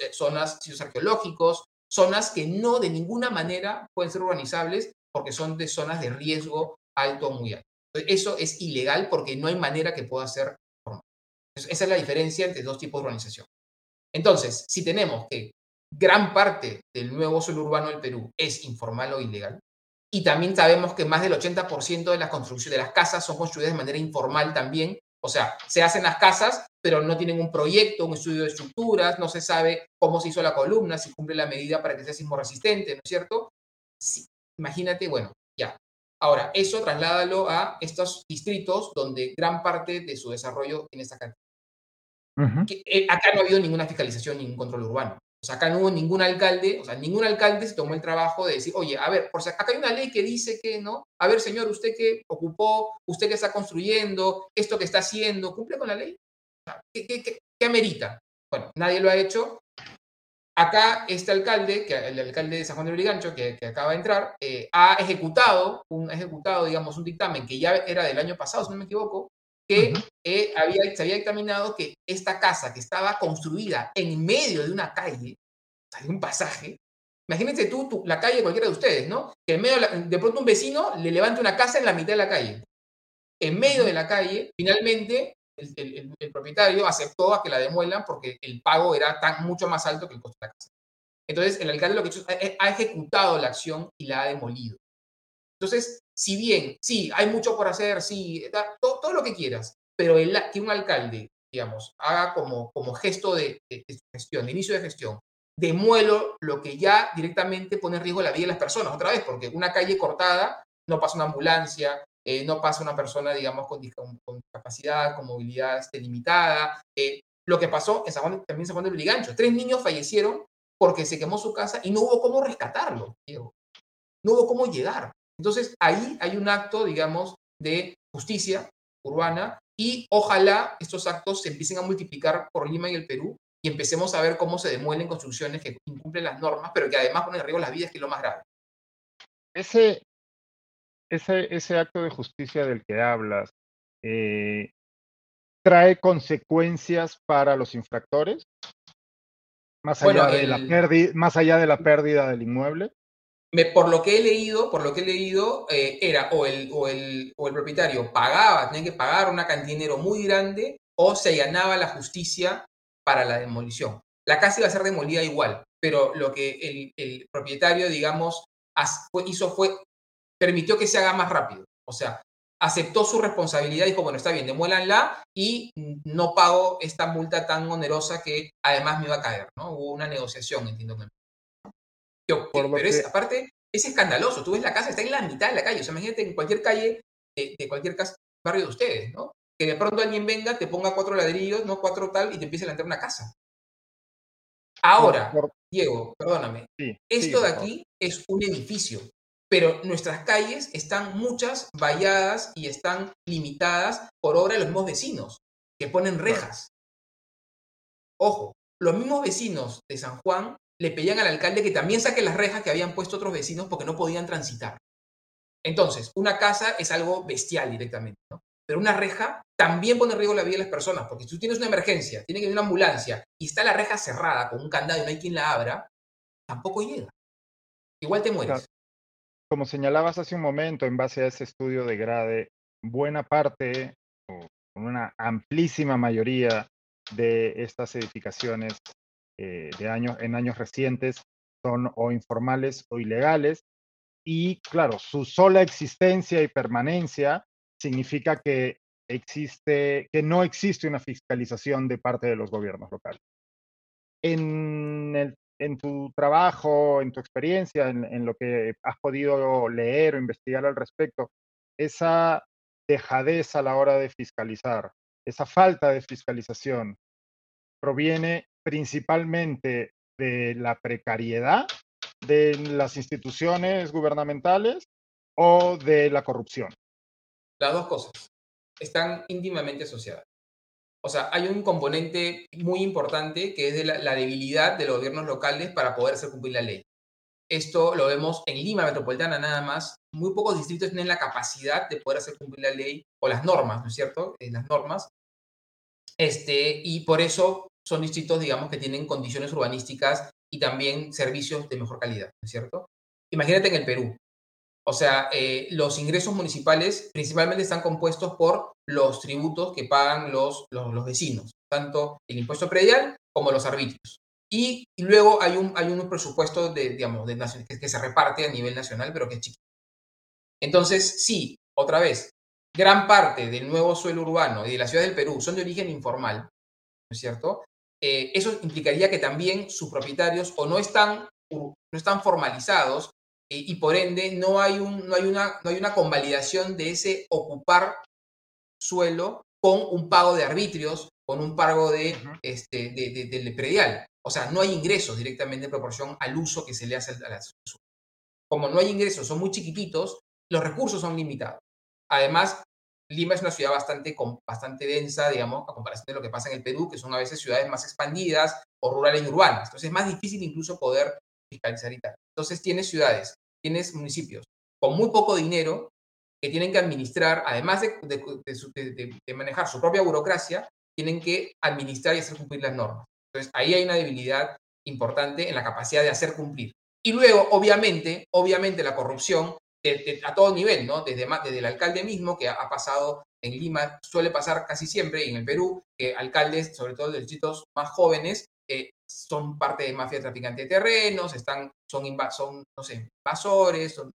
eh, zonas, sitios arqueológicos, zonas que no de ninguna manera pueden ser urbanizables porque son de zonas de riesgo alto o muy alto. Eso es ilegal porque no hay manera que pueda ser. Esa es la diferencia entre dos tipos de urbanización. Entonces, si tenemos que gran parte del nuevo suelo urbano del Perú es informal o ilegal, y también sabemos que más del 80% de las construcciones de las casas son construidas de manera informal también. O sea, se hacen las casas, pero no tienen un proyecto, un estudio de estructuras, no se sabe cómo se hizo la columna, si cumple la medida para que sea sismo resistente, ¿no es cierto? Sí. Imagínate, bueno, ya. Ahora, eso trasládalo a estos distritos donde gran parte de su desarrollo tiene esta cantidad. Eh, acá no ha habido ninguna fiscalización, ningún control urbano. O sea, acá no hubo ningún alcalde, o sea, ningún alcalde se tomó el trabajo de decir, oye, a ver, por si acá hay una ley que dice que, ¿no? A ver, señor, usted que ocupó, usted que está construyendo, esto que está haciendo, ¿cumple con la ley? ¿Qué, qué, qué, amerita? Bueno, nadie lo ha hecho. Acá este alcalde, que el alcalde de San Juan de Brigancho, que, acaba de entrar, eh, ha ejecutado, un, ejecutado, digamos, un dictamen que ya era del año pasado, si no me equivoco, que eh, había, se había examinado que esta casa que estaba construida en medio de una calle, de un pasaje, imagínense tú, la calle cualquiera de ustedes, ¿no? Que en medio de, pronto un vecino le levante una casa en la mitad de la calle. En medio de la calle, finalmente, el, propietario aceptó a que la demuelan porque el pago era tan, mucho más alto que el costo de la casa. Entonces, el alcalde lo que ha hecho es ha ejecutado la acción y la ha demolido. Entonces, si bien, sí, hay mucho por hacer, sí, todo, lo que quieras, pero el, que un alcalde, digamos, haga como, como gesto de, gestión, de inicio de gestión, demuelo lo que ya directamente pone en riesgo la vida de las personas, otra vez, porque una calle cortada no pasa una ambulancia, eh, no pasa una persona, digamos, con, con, capacidad, con movilidad este, limitada. Eh, lo que pasó en San Juan, también en San Juan de Brigancho, tres niños fallecieron porque se quemó su casa y no hubo cómo rescatarlo, Diego. No hubo cómo llegar. Entonces, ahí hay un acto, digamos, de justicia urbana y ojalá estos actos se empiecen a multiplicar por Lima y el Perú y empecemos a ver cómo se demuelen construcciones que incumplen las normas, pero que además ponen en riesgo las vidas, que es lo más grave. Ese, ese, ese acto de justicia del que hablas, eh, ¿trae consecuencias para los infractores? Más allá, de la pérdida, más allá de la pérdida del inmueble por lo que he leído, por lo que he leído, eh, era o el, o, el, o el propietario pagaba, tenía que pagar una cantidad de dinero muy grande, o se ganaba la justicia para la demolición. La casa iba a ser demolida igual, pero lo que el, propietario, digamos, hizo fue, permitió que se haga más rápido. O sea, aceptó su responsabilidad y dijo, bueno, está bien, demuélanla y no pago esta multa tan onerosa que además me iba a caer, ¿no? Hubo una negociación, entiendo que pero es, aparte, es escandaloso. Tú ves la casa, está en la mitad de la calle. O sea, imagínate en cualquier calle de, cualquier barrio de ustedes, ¿no? Que de pronto alguien venga, te ponga cuatro ladrillos, no cuatro tal, y te empiece a entrar una casa. Ahora, Diego, perdóname. esto de aquí es un edificio, pero nuestras calles están muchas valladas y están limitadas por obra de los mismos vecinos, que ponen rejas. Ojo, los mismos vecinos de San Juan le pedían al alcalde que también saque las rejas que habían puesto otros vecinos porque no podían transitar. Entonces, una casa es algo bestial directamente, ¿no? Pero una reja también pone en riesgo la vida de las personas, porque si tú tienes una emergencia, tiene que venir una ambulancia y está la reja cerrada con un candado y no hay quien la abra, tampoco llega. Igual te mueres. Como señalabas hace un momento, en base a ese estudio de Grade, buena parte, o una amplísima mayoría de estas edificaciones eh, de años, en años recientes son o informales o ilegales. Y claro, su sola existencia y permanencia significa que existe, que no existe una fiscalización de parte de los gobiernos locales. En, en tu trabajo, en tu experiencia, en, en, lo que has podido leer o investigar al respecto, esa dejadez a la hora de fiscalizar, esa falta de fiscalización, proviene principalmente de la precariedad de las instituciones gubernamentales o de la corrupción? Las dos cosas están íntimamente asociadas. O sea, hay un componente muy importante que es de la, debilidad de los gobiernos locales para poder hacer cumplir la ley. Esto lo vemos en Lima Metropolitana nada más. Muy pocos distritos tienen la capacidad de poder hacer cumplir la ley o las normas, ¿no es cierto? Eh, las normas. Este, y por eso son distritos, digamos, que tienen condiciones urbanísticas y también servicios de mejor calidad, ¿no es cierto? Imagínate en el Perú. O sea, eh, los ingresos municipales principalmente están compuestos por los tributos que pagan los, los, vecinos, tanto el impuesto predial como los arbitrios. Y, luego hay un, hay un presupuesto de, digamos, de, que, que se reparte a nivel nacional, pero que es chiquito. Entonces, sí, otra vez, gran parte del nuevo suelo urbano y de la ciudad del Perú son de origen informal, ¿no es cierto? Eh, eso implicaría que también sus propietarios o no están, no están formalizados eh, y por ende no hay, un, no, hay una, no hay una convalidación de ese ocupar suelo con un pago de arbitrios, con un pago de, este, de, predial. O sea, no hay ingresos directamente en proporción al uso que se le hace a la Como no hay ingresos, son muy chiquititos, los recursos son limitados. Además, Lima es una ciudad bastante, bastante densa, digamos, a comparación de lo que pasa en el Perú, que son a veces ciudades más expandidas o rurales y urbanas. Entonces es más difícil incluso poder fiscalizar y tal. Entonces tienes ciudades, tienes municipios con muy poco dinero que tienen que administrar, además de, manejar su propia burocracia, tienen que administrar y hacer cumplir las normas. Entonces ahí hay una debilidad importante en la capacidad de hacer cumplir. Y luego, obviamente, obviamente la corrupción a todo nivel, ¿no? Desde, desde el alcalde mismo, que ha, pasado en Lima, suele pasar casi siempre, y en el Perú, que alcaldes, sobre todo de distritos más jóvenes, eh, son parte de mafia traficante de terrenos, están, son, no sé, invasores, son,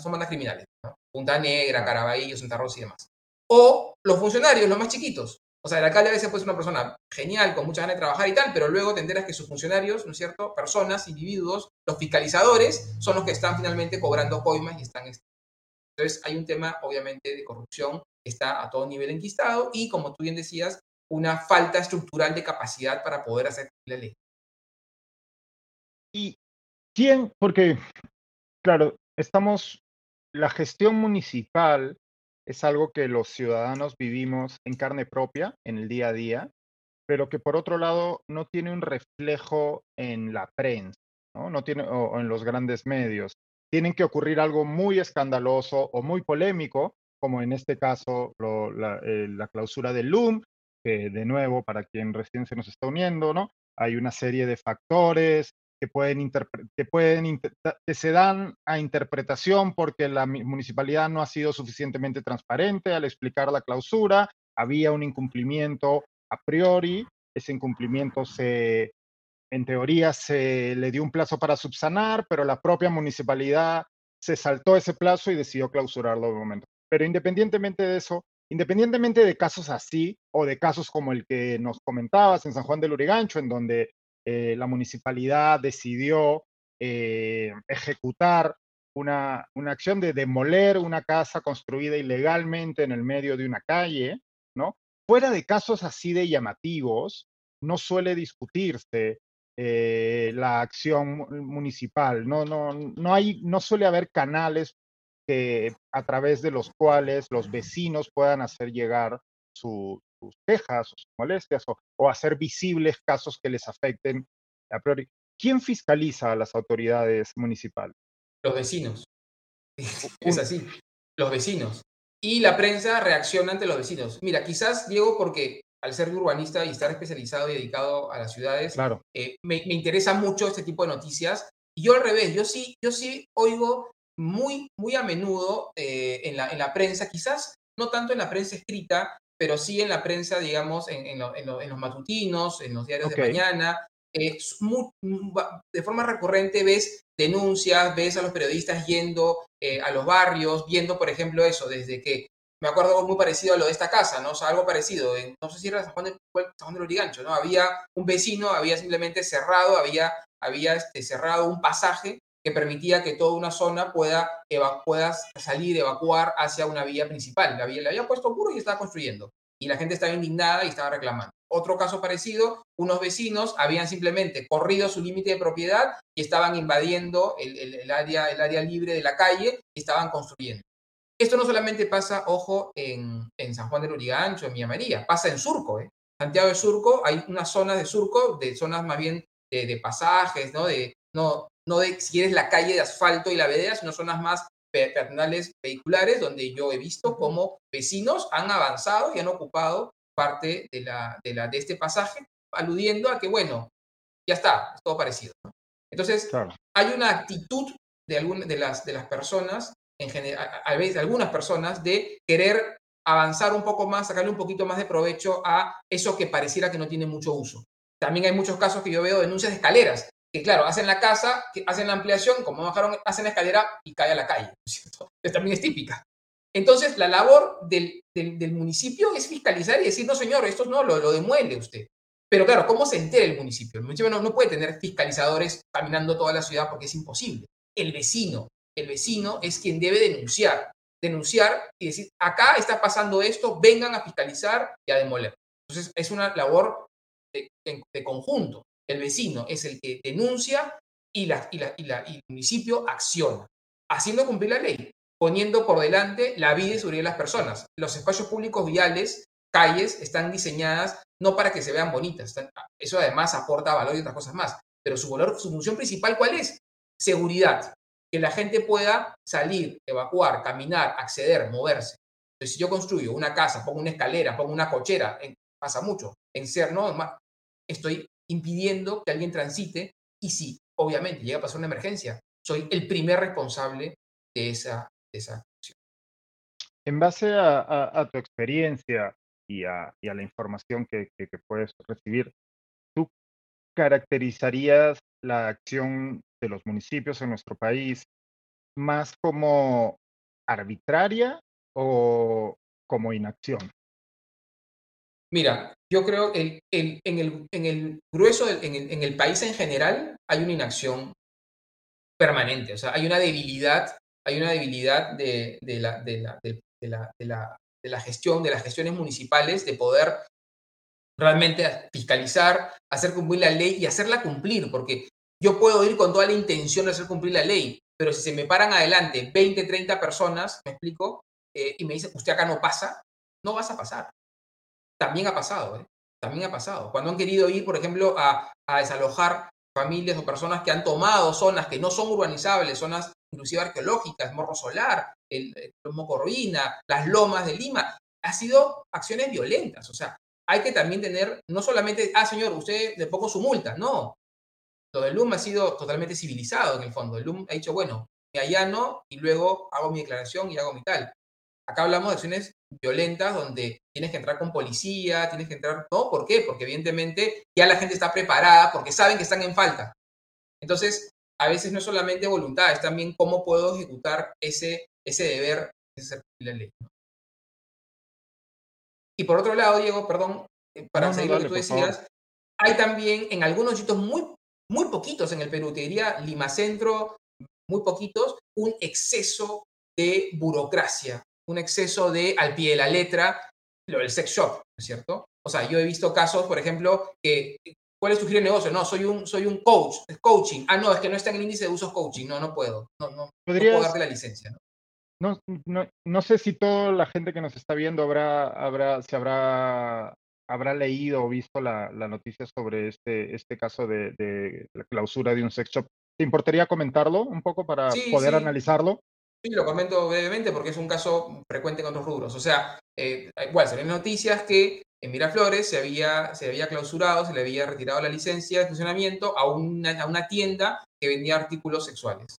son bandas criminales, Punta Negra, Caraballo, Santa Rosa y demás. O los funcionarios, los más chiquitos, o sea, el alcalde a veces puede ser una persona genial, con mucha ganas de trabajar y tal, pero luego te que sus funcionarios, ¿no es cierto? Personas, individuos, los fiscalizadores, son los que están finalmente cobrando coimas y están... Entonces hay un tema, obviamente, de corrupción que está a todo nivel enquistado y, como tú bien decías, una falta estructural de capacidad para poder hacer la ley. ¿Y quién? Porque, claro, estamos, la gestión municipal es algo que los ciudadanos vivimos en carne propia, en el día a día, pero que por otro lado no tiene un reflejo en la prensa, ¿no? tiene, o, en los grandes medios. Tienen que ocurrir algo muy escandaloso o muy polémico, como en este caso eh, la, clausura del LUM, que de nuevo, para quien recién se nos está uniendo, ¿no? Hay una serie de factores, que pueden, que, pueden que se dan a interpretación porque la municipalidad no ha sido suficientemente transparente al explicar la clausura, había un incumplimiento a priori, ese incumplimiento se, en teoría se le dio un plazo para subsanar, pero la propia municipalidad se saltó ese plazo y decidió clausurarlo de momento. Pero independientemente de eso, independientemente de casos así o de casos como el que nos comentabas en San Juan del Urigancho, en donde eh, la municipalidad decidió eh, ejecutar una, acción de demoler una casa construida ilegalmente en el medio de una calle, ¿no? Fuera de casos así de llamativos, no suele discutirse eh, la acción municipal, no, no, no, hay, no suele haber canales que, a través de los cuales los vecinos puedan hacer llegar su, sus quejas o sus molestias o, hacer visibles casos que les afecten a priori. ¿Quién fiscaliza a las autoridades municipales? Los vecinos. *laughs* Es así, los vecinos. Y la prensa reacciona ante los vecinos. Mira, quizás, Diego, porque al ser urbanista y estar especializado y dedicado a las ciudades, claro. Eh, me, interesa mucho este tipo de noticias. Y yo al revés, yo sí, yo sí oigo muy, muy a menudo eh, en, la, en la prensa, quizás no tanto en la prensa escrita, pero sí en la prensa, digamos, en, los matutinos, en los diarios de mañana. Eh, de forma recurrente ves denuncias, ves a los periodistas yendo eh, a los barrios, viendo, por ejemplo, eso, desde que, me acuerdo algo muy parecido a lo de esta casa, ¿no? O sea, algo parecido, no sé si era San Juan, de, San Juan del Origancho, ¿no? Había un vecino, había simplemente cerrado, había, había este, cerrado un pasaje que permitía que toda una zona pueda, pueda salir, evacuar hacia una vía principal. La vía le había puesto muro y estaba construyendo. Y la gente estaba indignada y estaba reclamando. Otro caso parecido, unos vecinos habían simplemente corrido su límite de propiedad y estaban invadiendo el, área, el área libre de la calle y estaban construyendo. Esto no solamente pasa, ojo, en, San Juan de Lurigancho, en Villa María, pasa en Surco. ¿eh? Santiago de Surco, hay unas zonas de Surco, de zonas más bien de, pasajes, ¿no? De, no, no de si quieres la calle de asfalto y la vereda, sino zonas más peatonales vehiculares, donde yo he visto cómo vecinos han avanzado y han ocupado parte de, la, de, la, de este pasaje, aludiendo a que, bueno, ya está, es todo parecido. Entonces, hay una actitud de, algunas de, las, de las personas, en general, a, veces algunas personas, de querer avanzar un poco más, sacarle un poquito más de provecho a eso que pareciera que no tiene mucho uso. También hay muchos casos que yo veo denuncias de escaleras, que claro, hacen la casa, que hacen la ampliación, como bajaron, hacen la escalera y cae a la calle, ¿cierto? *laughs* también es típica. Entonces, la labor del, del, municipio es fiscalizar y decir, no, señor, esto no, lo, lo demuele usted. Pero claro, ¿cómo se entera el municipio? El municipio no, no puede tener fiscalizadores caminando toda la ciudad porque es imposible. El vecino, el vecino es quien debe denunciar, denunciar y decir, acá está pasando esto, vengan a fiscalizar y a demoler. Entonces, es una labor de, de conjunto. El vecino es el que denuncia y, la, y, la, y, la, y el municipio acciona, haciendo cumplir la ley poniendo por delante la vida y seguridad de las personas. Los espacios públicos viales, calles, están diseñadas no para que se vean bonitas. Eso además aporta valor y otras cosas más. Pero su valor, su función principal, ¿cuál es? Seguridad. Que la gente pueda salir, evacuar, caminar, acceder, moverse. Entonces, si yo construyo una casa, pongo una escalera, pongo una cochera, pasa mucho, en ser, ¿no? Estoy impidiendo que alguien transite y si, obviamente, llega a pasar una emergencia, soy el primer responsable de esa esa En base a, tu experiencia y a, la información que, puedes recibir, ¿tú caracterizarías la acción de los municipios en nuestro país más como arbitraria o como inacción? Mira, yo creo que en, el, grueso, en el país en general, hay una inacción permanente, o sea, hay una debilidad hay una debilidad de, la, gestión, de las gestiones municipales, de poder realmente fiscalizar, hacer cumplir la ley y hacerla cumplir, porque yo puedo ir con toda la intención de hacer cumplir la ley, pero si se me paran adelante 20, 30 personas, me explico, eh, y me dicen, usted acá no pasa, no vas a pasar. También ha pasado, ¿eh? También ha pasado. Cuando han querido ir, por ejemplo, a, desalojar familias o personas que han tomado zonas que no son urbanizables, zonas inclusive arqueológicas, Morro Solar, el, el Mocorruina, las lomas de Lima, ha sido acciones violentas. O sea, hay que también tener, no solamente, ah, señor, usted le pongo su multa, no. Lo del LUM ha sido totalmente civilizado en el fondo. El LUM ha dicho, bueno, me allano y luego hago mi declaración y hago mi tal. Acá hablamos de acciones violentas donde tienes que entrar con policía, tienes que entrar, ¿no? ¿Por qué? Porque evidentemente ya la gente está preparada porque saben que están en falta. Entonces, a veces no es solamente voluntad, es también cómo puedo ejecutar ese, ese deber, ese la ley. Y por otro lado, Diego, perdón, eh, para seguir lo que tú decías, hay también en algunos sitios muy, muy poquitos en el Perú, te diría Lima Centro, muy poquitos, un exceso de burocracia, un exceso de al pie de la letra, lo del sex shop, ¿no es cierto? O sea, yo he visto casos, por ejemplo, que ¿Cuál es tu giro de negocio? No, soy un, soy un coach, es coaching. Ah, no, es que no está en el índice de usos coaching. No, no puedo. No, no, puedo darte la licencia. ¿no? No, no, sé si toda la gente que nos está viendo habrá, habrá, se habrá, habrá leído o visto la, la noticia sobre este, este caso de, de, la clausura de un sex shop. ¿Te importaría comentarlo un poco para poder analizarlo? Sí, lo comento brevemente porque es un caso frecuente en otros rubros. O sea, eh, igual, se ven noticias que en Miraflores se había, se había clausurado, se le había retirado la licencia de funcionamiento a una, a una tienda que vendía artículos sexuales,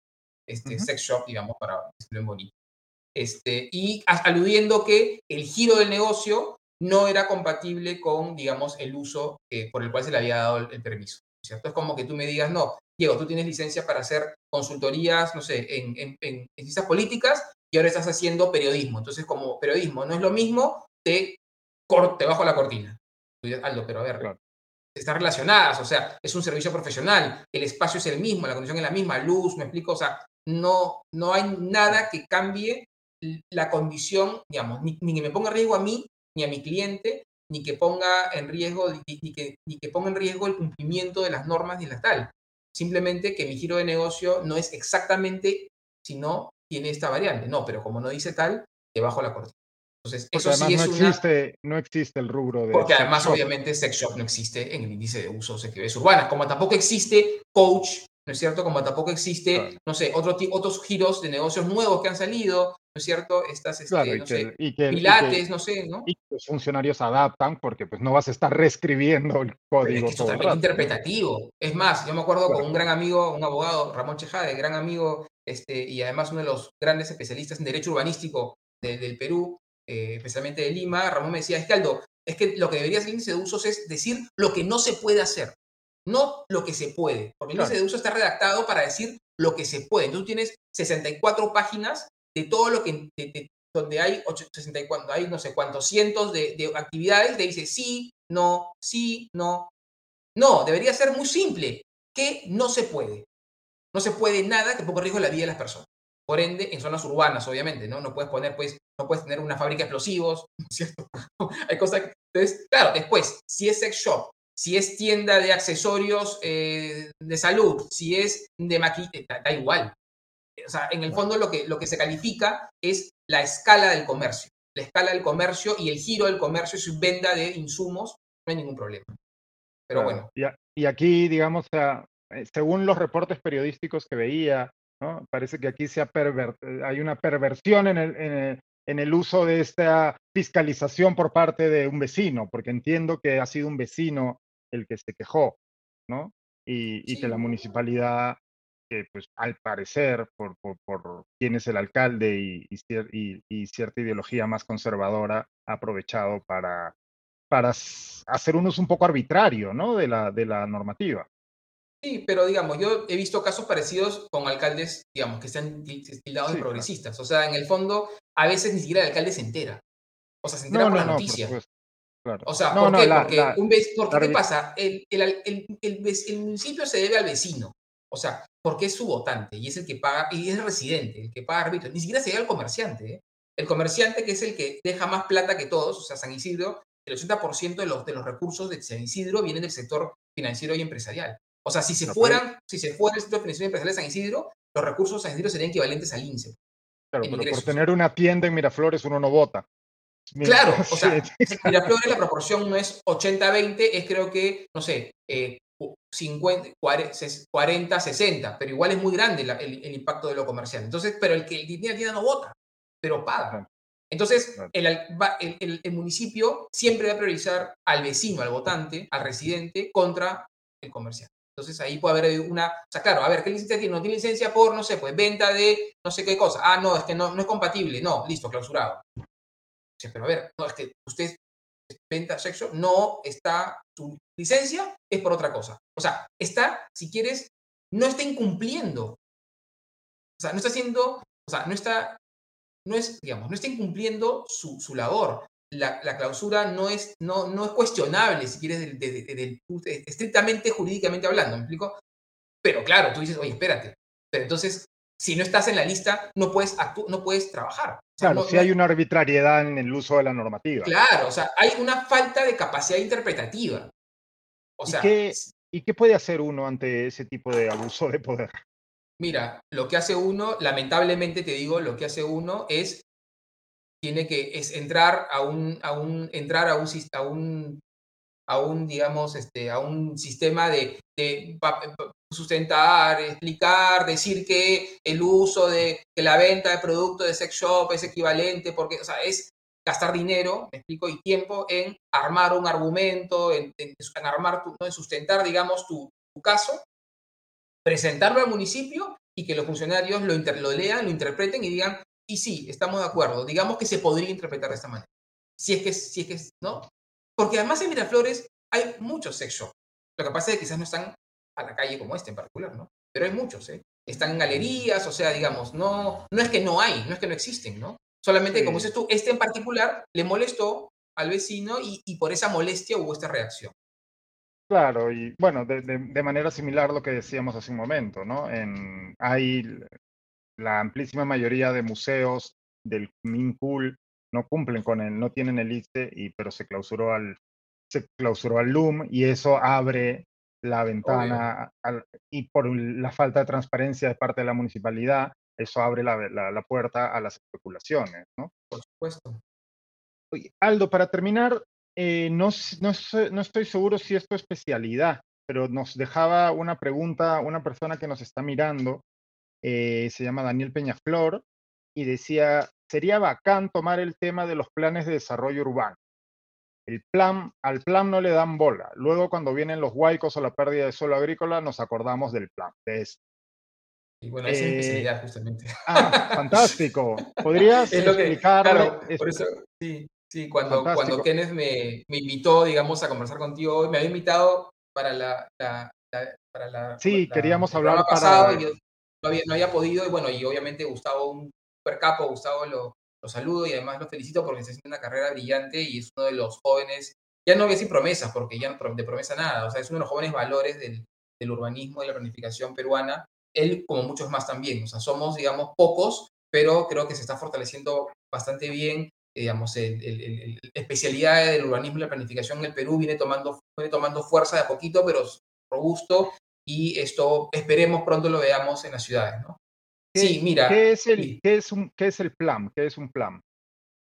este, sex shop, digamos, para decirlo en bonito. Este, y aludiendo que el giro del negocio no era compatible con, digamos, el uso por el cual se le había dado el, permiso. ¿Cierto? Es como que tú me digas, no, Diego, tú tienes licencia para hacer consultorías, no sé, en, en, en, ciencias políticas y ahora estás haciendo periodismo. Entonces, como periodismo no es lo mismo, te te bajo la cortina. Aldo, pero a ver, están relacionadas, o sea, es un servicio profesional, el espacio es el mismo, la condición es la misma, luz, me explico, o sea, no, no hay nada que cambie la condición, digamos, ni, ni que me ponga riesgo a mí, ni a mi cliente, ni que ponga en riesgo, ni, que, ni que ponga en riesgo el cumplimiento de las normas ni la tal. Simplemente que mi giro de negocio no es exactamente, sino tiene esta variante. No, pero como no dice tal, debajo la cortina. Entonces, eso sí es no existe, no existe el rubro de. Porque además, obviamente, sex shop no existe en el índice de usos de actividades urbanas, como tampoco existe coach, ¿no es cierto? Como tampoco existe, no sé, otro, otros giros de negocios nuevos que han salido, ¿no es cierto? Estas, este, no sé, pilates, no sé, ¿no? Y los funcionarios adaptan porque pues no vas a estar reescribiendo el código. es totalmente interpretativo. Es más, yo me acuerdo con un gran amigo, un abogado, Ramón Chejade, gran amigo, este, y además uno de los grandes especialistas en derecho urbanístico del Perú, eh, especialmente de Lima, Ramón me decía, es que Aldo, es que lo que debería ser índice de usos es decir lo que no se puede hacer, no lo que se puede, porque el índice de uso está redactado para decir lo que se puede. Entonces tú tienes 64 páginas de todo lo que, donde hay 64, hay no sé cuántos cientos de, de actividades, te dice sí, no, sí, no. No, debería ser muy simple, que no se puede. No se puede nada que ponga en riesgo la vida de las personas. Por ende, en zonas urbanas, obviamente, ¿no? No puedes poner, pues, no puedes tener una fábrica de explosivos, *laughs* ¿cierto? *laughs* Hay cosas que... Entonces, claro, después, si es sex shop, si es tienda de accesorios eh, de salud, si es de maquillaje, da, igual. O sea, en el fondo lo que, lo que se califica es la escala del comercio. La escala del comercio y el giro del comercio y su venda de insumos, no hay ningún problema. Pero bueno. Y, aquí, digamos, eh, según los reportes periodísticos que veía, Parece que aquí se hay una perversión en el, en, el, uso de esta fiscalización por parte de un vecino, porque entiendo que ha sido un vecino el que se quejó, ¿no? Y, que la municipalidad, que pues al parecer, por, por, quién es el alcalde y, y, cierta ideología más conservadora, ha aprovechado para, para hacer un uso un poco arbitrario, ¿no? De la, de la normativa. Sí, pero digamos, yo he visto casos parecidos con alcaldes, digamos, que están tildados de progresistas. O sea, en el fondo, a veces ni siquiera el alcalde se entera. O sea, se entera por la O sea, ¿por qué? Porque, un ¿qué pasa? El, municipio se debe al vecino. O sea, porque es su votante y es el que paga, y es el residente, el que paga árbitro. Ni siquiera se debe al comerciante. ¿eh? El comerciante, que es el que deja más plata que todos, o sea, San Isidro, el 80% de los, de los recursos de San Isidro vienen del sector financiero y empresarial. O sea, si se fueran, si se fuera el Centro Financiero Empresarial de San Isidro, los recursos de San Isidro serían equivalentes al INSE. Claro, pero por tener una tienda en Miraflores uno no vota. Claro, *laughs* o sea, en Miraflores la proporción no es 80-20, es creo que, no sé, 50, 40, 60, pero igual es muy grande el, impacto de lo comercial. Entonces, pero el que tiene la tienda no vota, pero paga. Entonces, el, el, municipio siempre va a priorizar al vecino, al votante, al residente, contra el comercial. Entonces ahí puede haber una, o sea, claro, a ver, ¿qué licencia tiene? No tiene licencia por, no sé, pues venta de no sé qué cosa. Ah, no, es que no, no es compatible. No, listo, clausurado. Pero a ver, no, es que usted venta sexo, no está, su licencia es por otra cosa. O sea, está, si quieres, no está incumpliendo. O sea, no está haciendo, o sea, no está, no es, digamos, no está incumpliendo su, su labor la, clausura no es, no, no es cuestionable, si quieres, estrictamente jurídicamente hablando, ¿me explico? Pero claro, tú dices, oye, espérate, pero entonces, si no estás en la lista, no puedes, no puedes trabajar. Claro, si hay una arbitrariedad en el uso de la normativa. Claro, o sea, hay una falta de capacidad interpretativa. O sea, ¿Y qué, ¿Y qué puede hacer uno ante ese tipo de abuso de poder? Mira, lo que hace uno, lamentablemente te digo, lo que hace uno es tiene que es entrar a un, a un, entrar a un, a un, a un digamos, este, a un sistema de, de, sustentar, explicar, decir que el uso de, que la venta de productos de sex shop es equivalente, porque, es gastar dinero, me explico, y tiempo en armar un argumento, en, armar, tu, ¿no? en sustentar, digamos, tu, caso, presentarlo al municipio y que los funcionarios lo, lo lean, lo interpreten y digan, y sí, estamos de acuerdo. Digamos que se podría interpretar de esta manera. Si es que, si es que, ¿no? Porque además en Miraflores hay muchos sex shops. Lo que pasa es que quizás no están a la calle como este en particular, ¿no? Pero hay muchos, ¿eh? Están en galerías, o sea, digamos, no, no es que no hay, no es que no existen, ¿no? Solamente, como dices tú, este en particular le molestó al vecino y, y por esa molestia hubo esta reacción. Claro, y bueno, de, manera similar a lo que decíamos hace un momento, ¿no? En, hay la amplísima mayoría de museos del MINCUL no cumplen con él, no tienen el ICE, y, pero se clausuró al, se clausuró al LUM y eso abre la ventana y por la falta de transparencia de parte de la municipalidad, eso abre la, la, puerta a las especulaciones, ¿no? Por supuesto. Aldo, para terminar, eh, no, no, no, estoy seguro si es tu especialidad, pero nos dejaba una pregunta una persona que nos está mirando, eh, se llama Daniel Peñaflor, y decía, sería bacán tomar el tema de los planes de desarrollo urbano. El plan, al plan no le dan bola. Luego cuando vienen los huaicos o la pérdida de suelo agrícola, nos acordamos del plan, de este. Y bueno, esa es mi eh, especialidad justamente. Ah, fantástico. ¿Podrías *laughs* es explicar? por eso, sí. Sí, cuando, cuando Kenneth me, me, invitó, digamos, a conversar contigo, me había invitado para la... para la sí, queríamos hablar para... Pasado, y yo no, había, no había podido, y bueno, y obviamente Gustavo, un super capo, Gustavo lo, lo saludo y además lo felicito porque está haciendo una carrera brillante y es uno de los jóvenes, ya no voy a decir promesas, porque ya no de promesa nada, o sea, es uno de los jóvenes valores del, urbanismo y la planificación peruana, él como muchos más también, o sea, somos, digamos, pocos, pero creo que se está fortaleciendo bastante bien digamos, el, especialidad del urbanismo y la planificación en el Perú viene tomando, viene tomando fuerza de a poquito, pero robusto, y esto esperemos pronto lo veamos en las ciudades, ¿no? Sí, mira. ¿qué es, el, ¿qué, es un, ¿Qué es el plan? ¿Qué es un plan?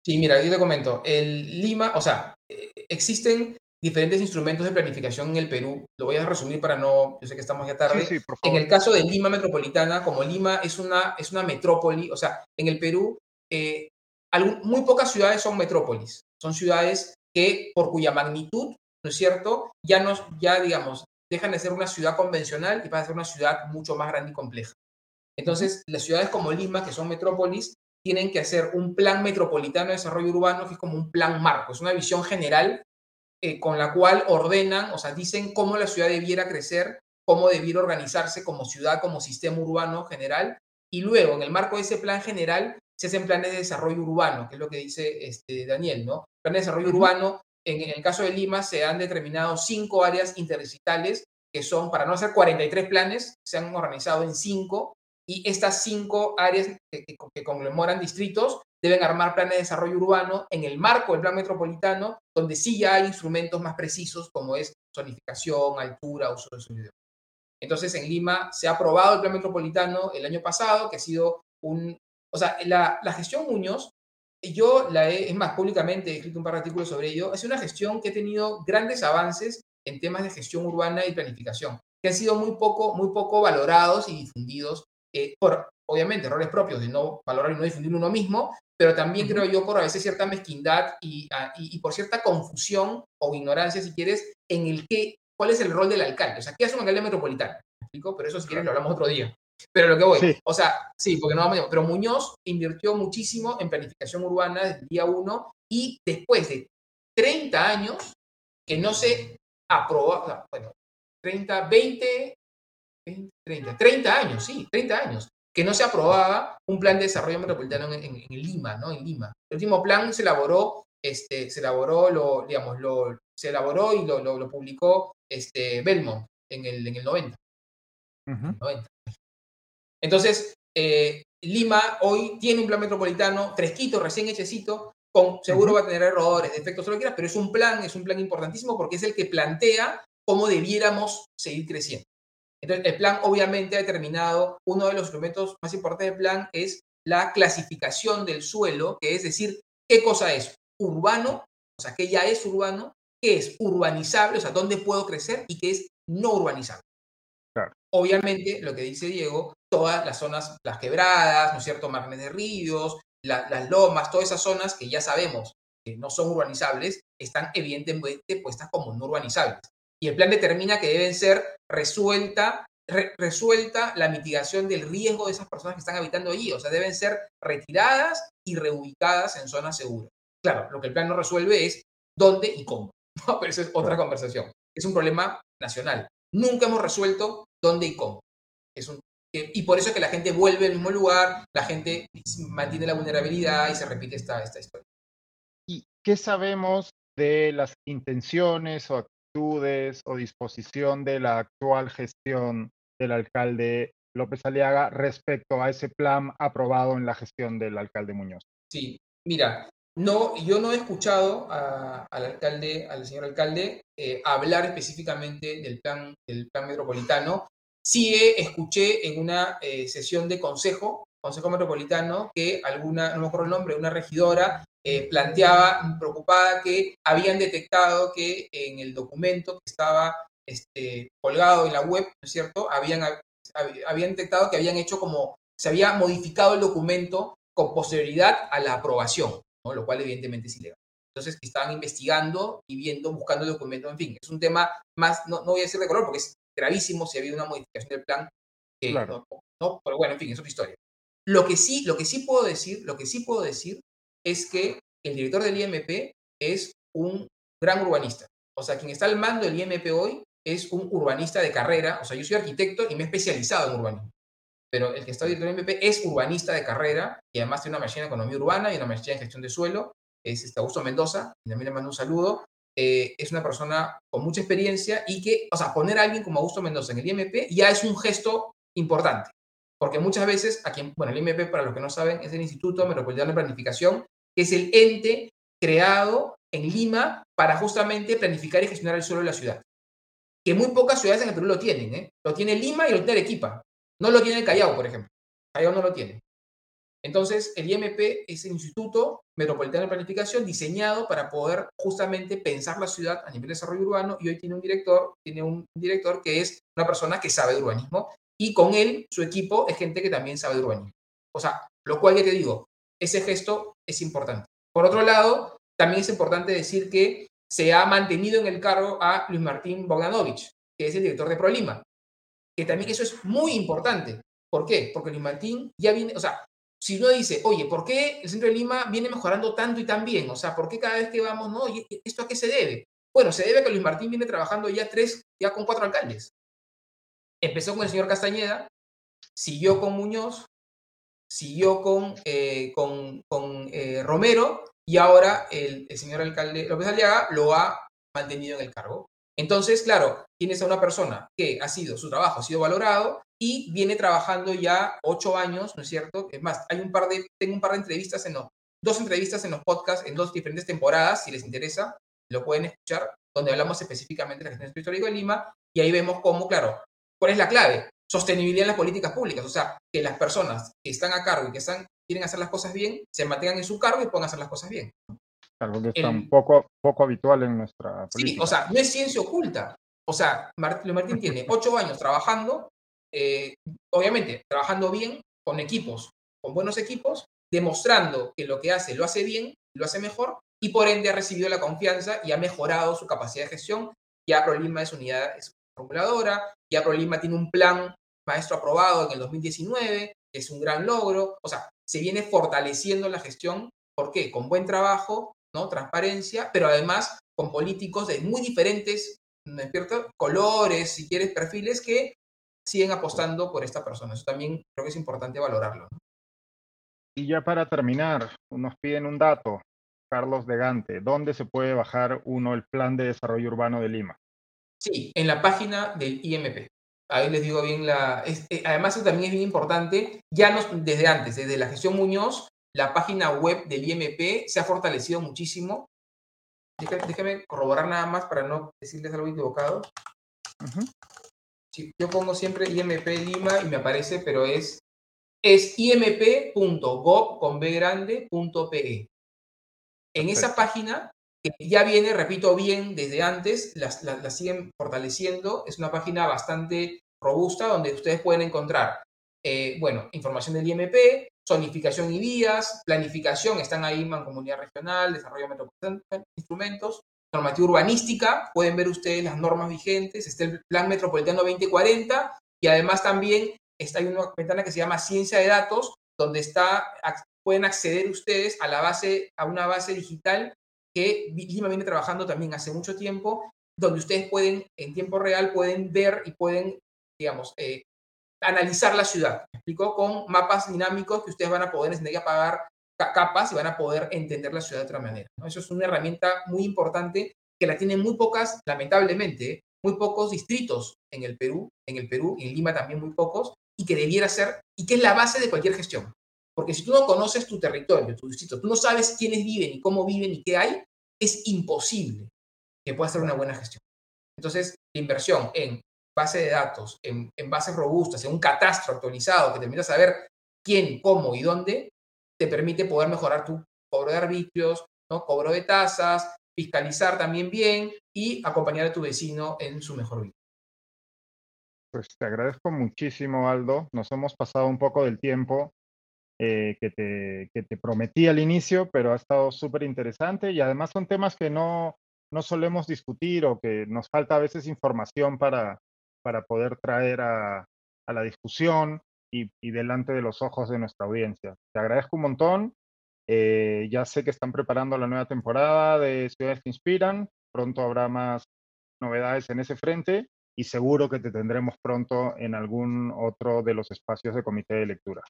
Sí, mira, yo te comento. El Lima, o sea, eh, existen diferentes instrumentos de planificación en el Perú. Lo voy a resumir para no, yo sé que estamos ya tarde. Sí, por favor. En el caso de Lima Metropolitana, como Lima es una, es una metrópoli, o sea, en el Perú eh, muy pocas ciudades son metrópolis, son ciudades que por cuya magnitud, ¿no es cierto?, ya, nos, ya digamos, dejan de ser una ciudad convencional y pasan a ser una ciudad mucho más grande y compleja. Entonces, las ciudades como Lima, que son metrópolis, tienen que hacer un plan metropolitano de desarrollo urbano, que es como un plan marco, es una visión general eh, con la cual ordenan, o sea, dicen cómo la ciudad debiera crecer, cómo debiera organizarse como ciudad, como sistema urbano general, y luego, en el marco de ese plan general, se hacen planes de desarrollo urbano, que es lo que dice este, Daniel, ¿no? Planes de desarrollo urbano, en, el caso de Lima se han determinado cinco áreas interdigitales que son, para no hacer 43 planes, se han organizado en cinco, y estas cinco áreas que, que, conmemoran distritos deben armar planes de desarrollo urbano en el marco del plan metropolitano, donde sí ya hay instrumentos más precisos como es zonificación, altura, uso de sonido. Entonces, en Lima se ha aprobado el plan metropolitano el año pasado, que ha sido un, o sea, la, gestión Muñoz, yo la he, es más, públicamente he escrito un par de artículos sobre ello, es una gestión que ha tenido grandes avances en temas de gestión urbana y planificación, que han sido muy poco, muy poco valorados y difundidos eh, por, obviamente, errores propios de no valorar y no difundir uno mismo, pero también creo yo por a veces cierta mezquindad ah, y, y, por cierta confusión o ignorancia, si quieres, en el que, cuál es el rol del alcalde. O sea, ¿qué hace un alcalde metropolitano? Pero eso, si quieres, lo hablamos otro día. Pero lo que voy, o sea, sí, porque no vamos a pero Muñoz invirtió muchísimo en planificación urbana desde el día uno y después de 30 años que no se aprobó, bueno, 30, 20, 20, 30, 30 años, sí, 30 años, que no se aprobaba un plan de desarrollo metropolitano en, en, Lima, ¿no? En Lima. El último plan se elaboró, este, se elaboró, lo, digamos, lo, se elaboró y lo, lo, publicó este, Belmont en el, en el 90. 90. Entonces, eh, Lima hoy tiene un plan metropolitano fresquito, recién hechecito, con, seguro va a tener errores, defectos, lo que quieras, pero es un plan, es un plan importantísimo porque es el que plantea cómo debiéramos seguir creciendo. Entonces, el plan obviamente ha determinado, uno de los instrumentos más importantes del plan es la clasificación del suelo, que es decir, qué cosa es urbano, o sea, qué ya es urbano, qué es urbanizable, o sea, dónde puedo crecer y qué es no urbanizable. Obviamente, lo que dice Diego, todas las zonas, las quebradas, ¿no es cierto?, márgenes de ríos, las lomas, todas esas zonas que ya sabemos que no son urbanizables, están evidentemente puestas como no urbanizables. Y el plan determina que deben ser resuelta, resuelta la mitigación del riesgo de esas personas que están habitando allí, o sea, deben ser retiradas y reubicadas en zonas seguras. Claro, lo que el plan no resuelve es dónde y cómo, pero eso es otra conversación. Es un problema nacional. Nunca hemos resuelto dónde y cómo. Es un y por eso es que la gente vuelve al mismo lugar, la gente mantiene la vulnerabilidad y se repite esta, esta historia. ¿Y qué sabemos de las intenciones o actitudes o disposición de la actual gestión del alcalde López Aliaga respecto a ese plan aprobado en la gestión del alcalde Muñoz. Sí, mira, no, yo no he escuchado al alcalde, al señor alcalde, eh, hablar específicamente del plan, del plan metropolitano. Sí escuché en una eh, sesión de consejo, consejo metropolitano, que alguna, no me acuerdo el nombre, una regidora eh, planteaba preocupada que habían detectado que en el documento que estaba este, colgado en la web, ¿no es cierto? Habían, habían detectado que habían hecho como, se había modificado el documento con posterioridad a la aprobación lo cual evidentemente es ilegal. Entonces, estaban investigando y viendo, buscando documentos, en fin, es un tema más, no, no voy a decir de color porque es gravísimo si ha habido una modificación del plan. claro. no, pero bueno, en fin, es otra historia. Lo que sí, lo que sí puedo decir, lo que sí puedo decir es que el director del IMP es un gran urbanista. O sea, quien está al mando del IMP hoy es un urbanista de carrera. O sea, yo soy arquitecto y me he especializado en urbanismo pero el que está director del MP es urbanista de carrera y además tiene una maestría en economía urbana y una maestría en gestión de suelo. Es este Augusto Mendoza, y también le mando un saludo. Eh, es una persona con mucha experiencia y que, o sea, poner a alguien como Augusto Mendoza en el IMP ya es un gesto importante. Porque muchas veces, aquí, bueno, el IMP, para los que no saben, es el Instituto Metropolitano de Planificación, que es el ente creado en Lima para justamente planificar y gestionar el suelo de la ciudad. Que muy pocas ciudades en el Perú lo tienen, ¿eh? Lo tiene Lima y lo tiene Arequipa. No lo tiene el Callao, por ejemplo. Callao no lo tiene. Entonces, el IMP es el Instituto Metropolitano de Planificación diseñado para poder justamente pensar la ciudad a nivel de desarrollo urbano y hoy tiene un director, tiene un director que es una persona que sabe de urbanismo y con él, su equipo, es gente que también sabe de urbanismo. O sea, lo cual ya te digo, ese gesto es importante. Por otro lado, también es importante decir que se ha mantenido en el cargo a Luis Martín Bogdanovich, que es el director de ProLima que también eso es muy importante. ¿Por qué? Porque Luis Martín ya viene, o sea, si uno dice, oye, ¿por qué el centro de Lima viene mejorando tanto y tan bien? O sea, ¿por qué cada vez que vamos, no? ¿Esto a qué se debe? Bueno, se debe a que Luis Martín viene trabajando ya tres, ya con cuatro alcaldes. Empezó con el señor Castañeda, siguió con Muñoz, siguió con, eh, con, eh, Romero y ahora el, el, señor alcalde López Aliaga lo ha mantenido en el cargo. Entonces, claro, tienes a una persona que ha sido, su trabajo ha sido valorado y viene trabajando ya ocho años, ¿no es cierto? Es más, hay un par de, tengo un par de entrevistas en los, dos entrevistas en los podcasts en dos diferentes temporadas, si les interesa, lo pueden escuchar, donde hablamos específicamente de la gestión histórica de Lima y ahí vemos cómo, claro, ¿cuál es la clave? Sostenibilidad en las políticas públicas, o sea, que las personas que están a cargo y que están, quieren hacer las cosas bien, se mantengan en su cargo y puedan hacer las cosas bien. Algo que está un poco, poco habitual en nuestra política. Sí, o sea, no es ciencia oculta. O sea, Martín, Martín tiene *laughs* ocho años trabajando, eh, obviamente, trabajando bien, con equipos, con buenos equipos, demostrando que lo que hace lo hace bien, lo hace mejor, y por ende ha recibido la confianza y ha mejorado su capacidad de gestión. Ya ProLima es unidad es formuladora, ya ProLima tiene un plan maestro aprobado en el 2019, es un gran logro. O sea, se viene fortaleciendo la gestión. ¿Por qué? Con buen trabajo, ¿no? Transparencia, pero además con políticos de muy diferentes colores, si quieres, perfiles que siguen apostando por esta persona. Eso también creo que es importante valorarlo. Y ya para terminar, nos piden un dato, Carlos de Gante, ¿dónde se puede bajar uno el Plan de Desarrollo Urbano de Lima? Sí, en la página del IMP. Ahí les digo bien la... Eh, además, eso también es bien importante, ya nos, desde antes, desde la gestión Muñoz, la página web del IMP se ha fortalecido muchísimo. Déjame corroborar nada más para no decirles algo equivocado. yo pongo siempre IMP Lima y me aparece, pero es, es imp.gov.pe. En esa página, que ya viene, repito bien, desde antes, la, la siguen fortaleciendo. Es una página bastante robusta donde ustedes pueden encontrar, eh, bueno, información del IMP, zonificación y vías, planificación, están ahí mancomunidad regional, desarrollo metropolitano, instrumentos, normativa urbanística, pueden ver ustedes las normas vigentes, está el Plan Metropolitano 2040 y además también está hay una ventana que se llama Ciencia de Datos, donde está, pueden acceder ustedes a la base, a una base digital que Lima viene trabajando también hace mucho tiempo, donde ustedes pueden, en tiempo real, pueden ver y pueden, digamos, eh, analizar la ciudad. ¿Me explico? Con mapas dinámicos que ustedes van a poder entender y apagar capas y van a poder entender la ciudad de otra manera. Eso es una herramienta muy importante que la tienen muy pocas, lamentablemente, muy pocos distritos en el Perú, en el Perú en Lima también muy pocos, y que debiera ser, y que es la base de cualquier gestión. Porque si tú no conoces tu territorio, tu distrito, tú no sabes quiénes viven y cómo viven y qué hay, es imposible que puedas hacer una buena gestión. Entonces, la inversión en base de datos, en, bases robustas, en un catastro actualizado que te permita saber quién, cómo y dónde, te permite poder mejorar tu cobro de arbitrios, ¿no? cobro de tasas, fiscalizar también bien y acompañar a tu vecino en su mejor vida. Pues te agradezco muchísimo, Aldo. Nos hemos pasado un poco del tiempo eh, que, te, que te prometí al inicio, pero ha estado súper interesante y además son temas que no, no solemos discutir o que nos falta a veces información para, para poder traer a, a la discusión y, y, delante de los ojos de nuestra audiencia. Te agradezco un montón. Eh, ya sé que están preparando la nueva temporada de Ciudades que Inspiran. Pronto habrá más novedades en ese frente y seguro que te tendremos pronto en algún otro de los espacios de comité de lectura.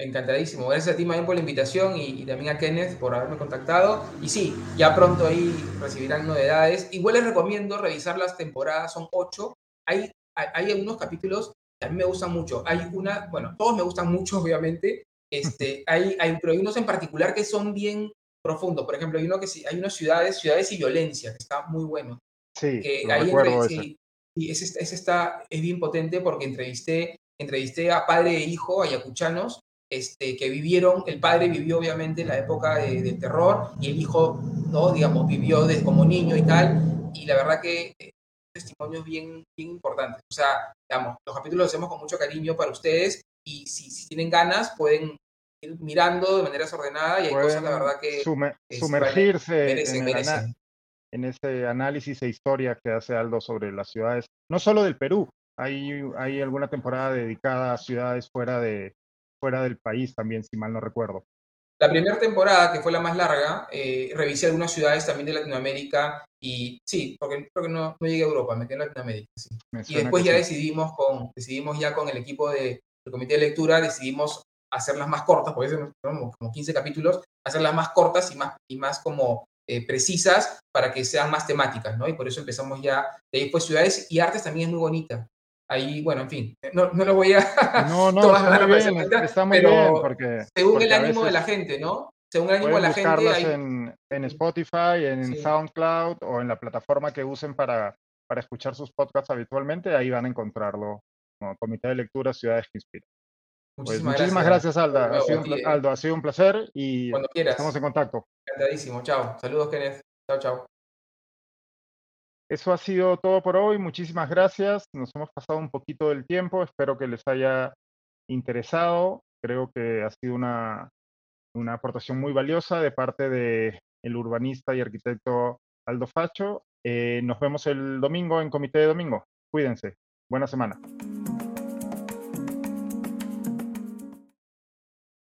Encantadísimo. Gracias a ti, Mayen, por la invitación y, también a Kenneth por haberme contactado. Y sí, ya pronto ahí recibirán novedades. Igual les recomiendo revisar las temporadas, son ocho. Hay, hay, algunos capítulos que a mí me gustan mucho. Hay una, bueno, todos me gustan mucho, *laughs* obviamente. Este, hay, hay, pero hay unos en particular que son bien profundos. Por ejemplo, hay uno que sí, hay unas ciudades, ciudades y violencia, que está muy bueno. Sí, que ahí ese. Sí, ese, ese, está, es bien potente porque entrevisté, entrevisté a padre e hijo ayacuchanos este, que vivieron, el padre vivió obviamente en la época del terror y el hijo, ¿no? digamos, vivió desde como niño y tal, y la verdad que eh, testimonios bien, bien importantes. O sea, digamos, los capítulos los hacemos con mucho cariño para ustedes y si, si tienen ganas pueden ir mirando de manera desordenada y hay cosas, la verdad, que... sumergirse en, en ese análisis e historia que hace Aldo sobre las ciudades, no solo del Perú, hay, hay alguna temporada dedicada a ciudades fuera de, fuera del país también, si mal no recuerdo. La primera temporada, que fue la más larga, eh, revisé algunas ciudades también de Latinoamérica y sí, porque creo que no, no llegué a Europa, me quedé en Latinoamérica. Y después ya decidimos, con, decidimos ya con el equipo de, del comité de lectura, decidimos hacerlas más cortas, porque son como 15 capítulos, hacerlas más cortas y más, y más como eh, precisas para que sean más temáticas, ¿no? Y por eso empezamos ya, de ahí pues ciudades y artes también es muy bonita ahí, bueno, en fin, no, no lo voy a... No, no, *laughs* está muy bien, está muy bien, porque... Según el ánimo de la gente, ¿no? Según el ánimo de la gente... Hay... En, en Spotify, en SoundCloud o en la plataforma que usen para, para escuchar sus podcasts habitualmente, ahí van a encontrarlo. Como Comité de Lectura Ciudades que Inspiran. Pues muchísimas, gracias, Alda. ha sido un, Aldo, ha sido un placer y estamos en contacto. Encantadísimo. Chao. Saludos, Kenneth. Chao, chao. Eso ha sido todo por hoy. Muchísimas gracias. Nos hemos pasado un poquito del tiempo. Espero que les haya interesado. Creo que ha sido una, una aportación muy valiosa de parte del el urbanista y arquitecto Aldo Facho. Eh, nos vemos el domingo en Comité de Domingo. Cuídense. Buena semana.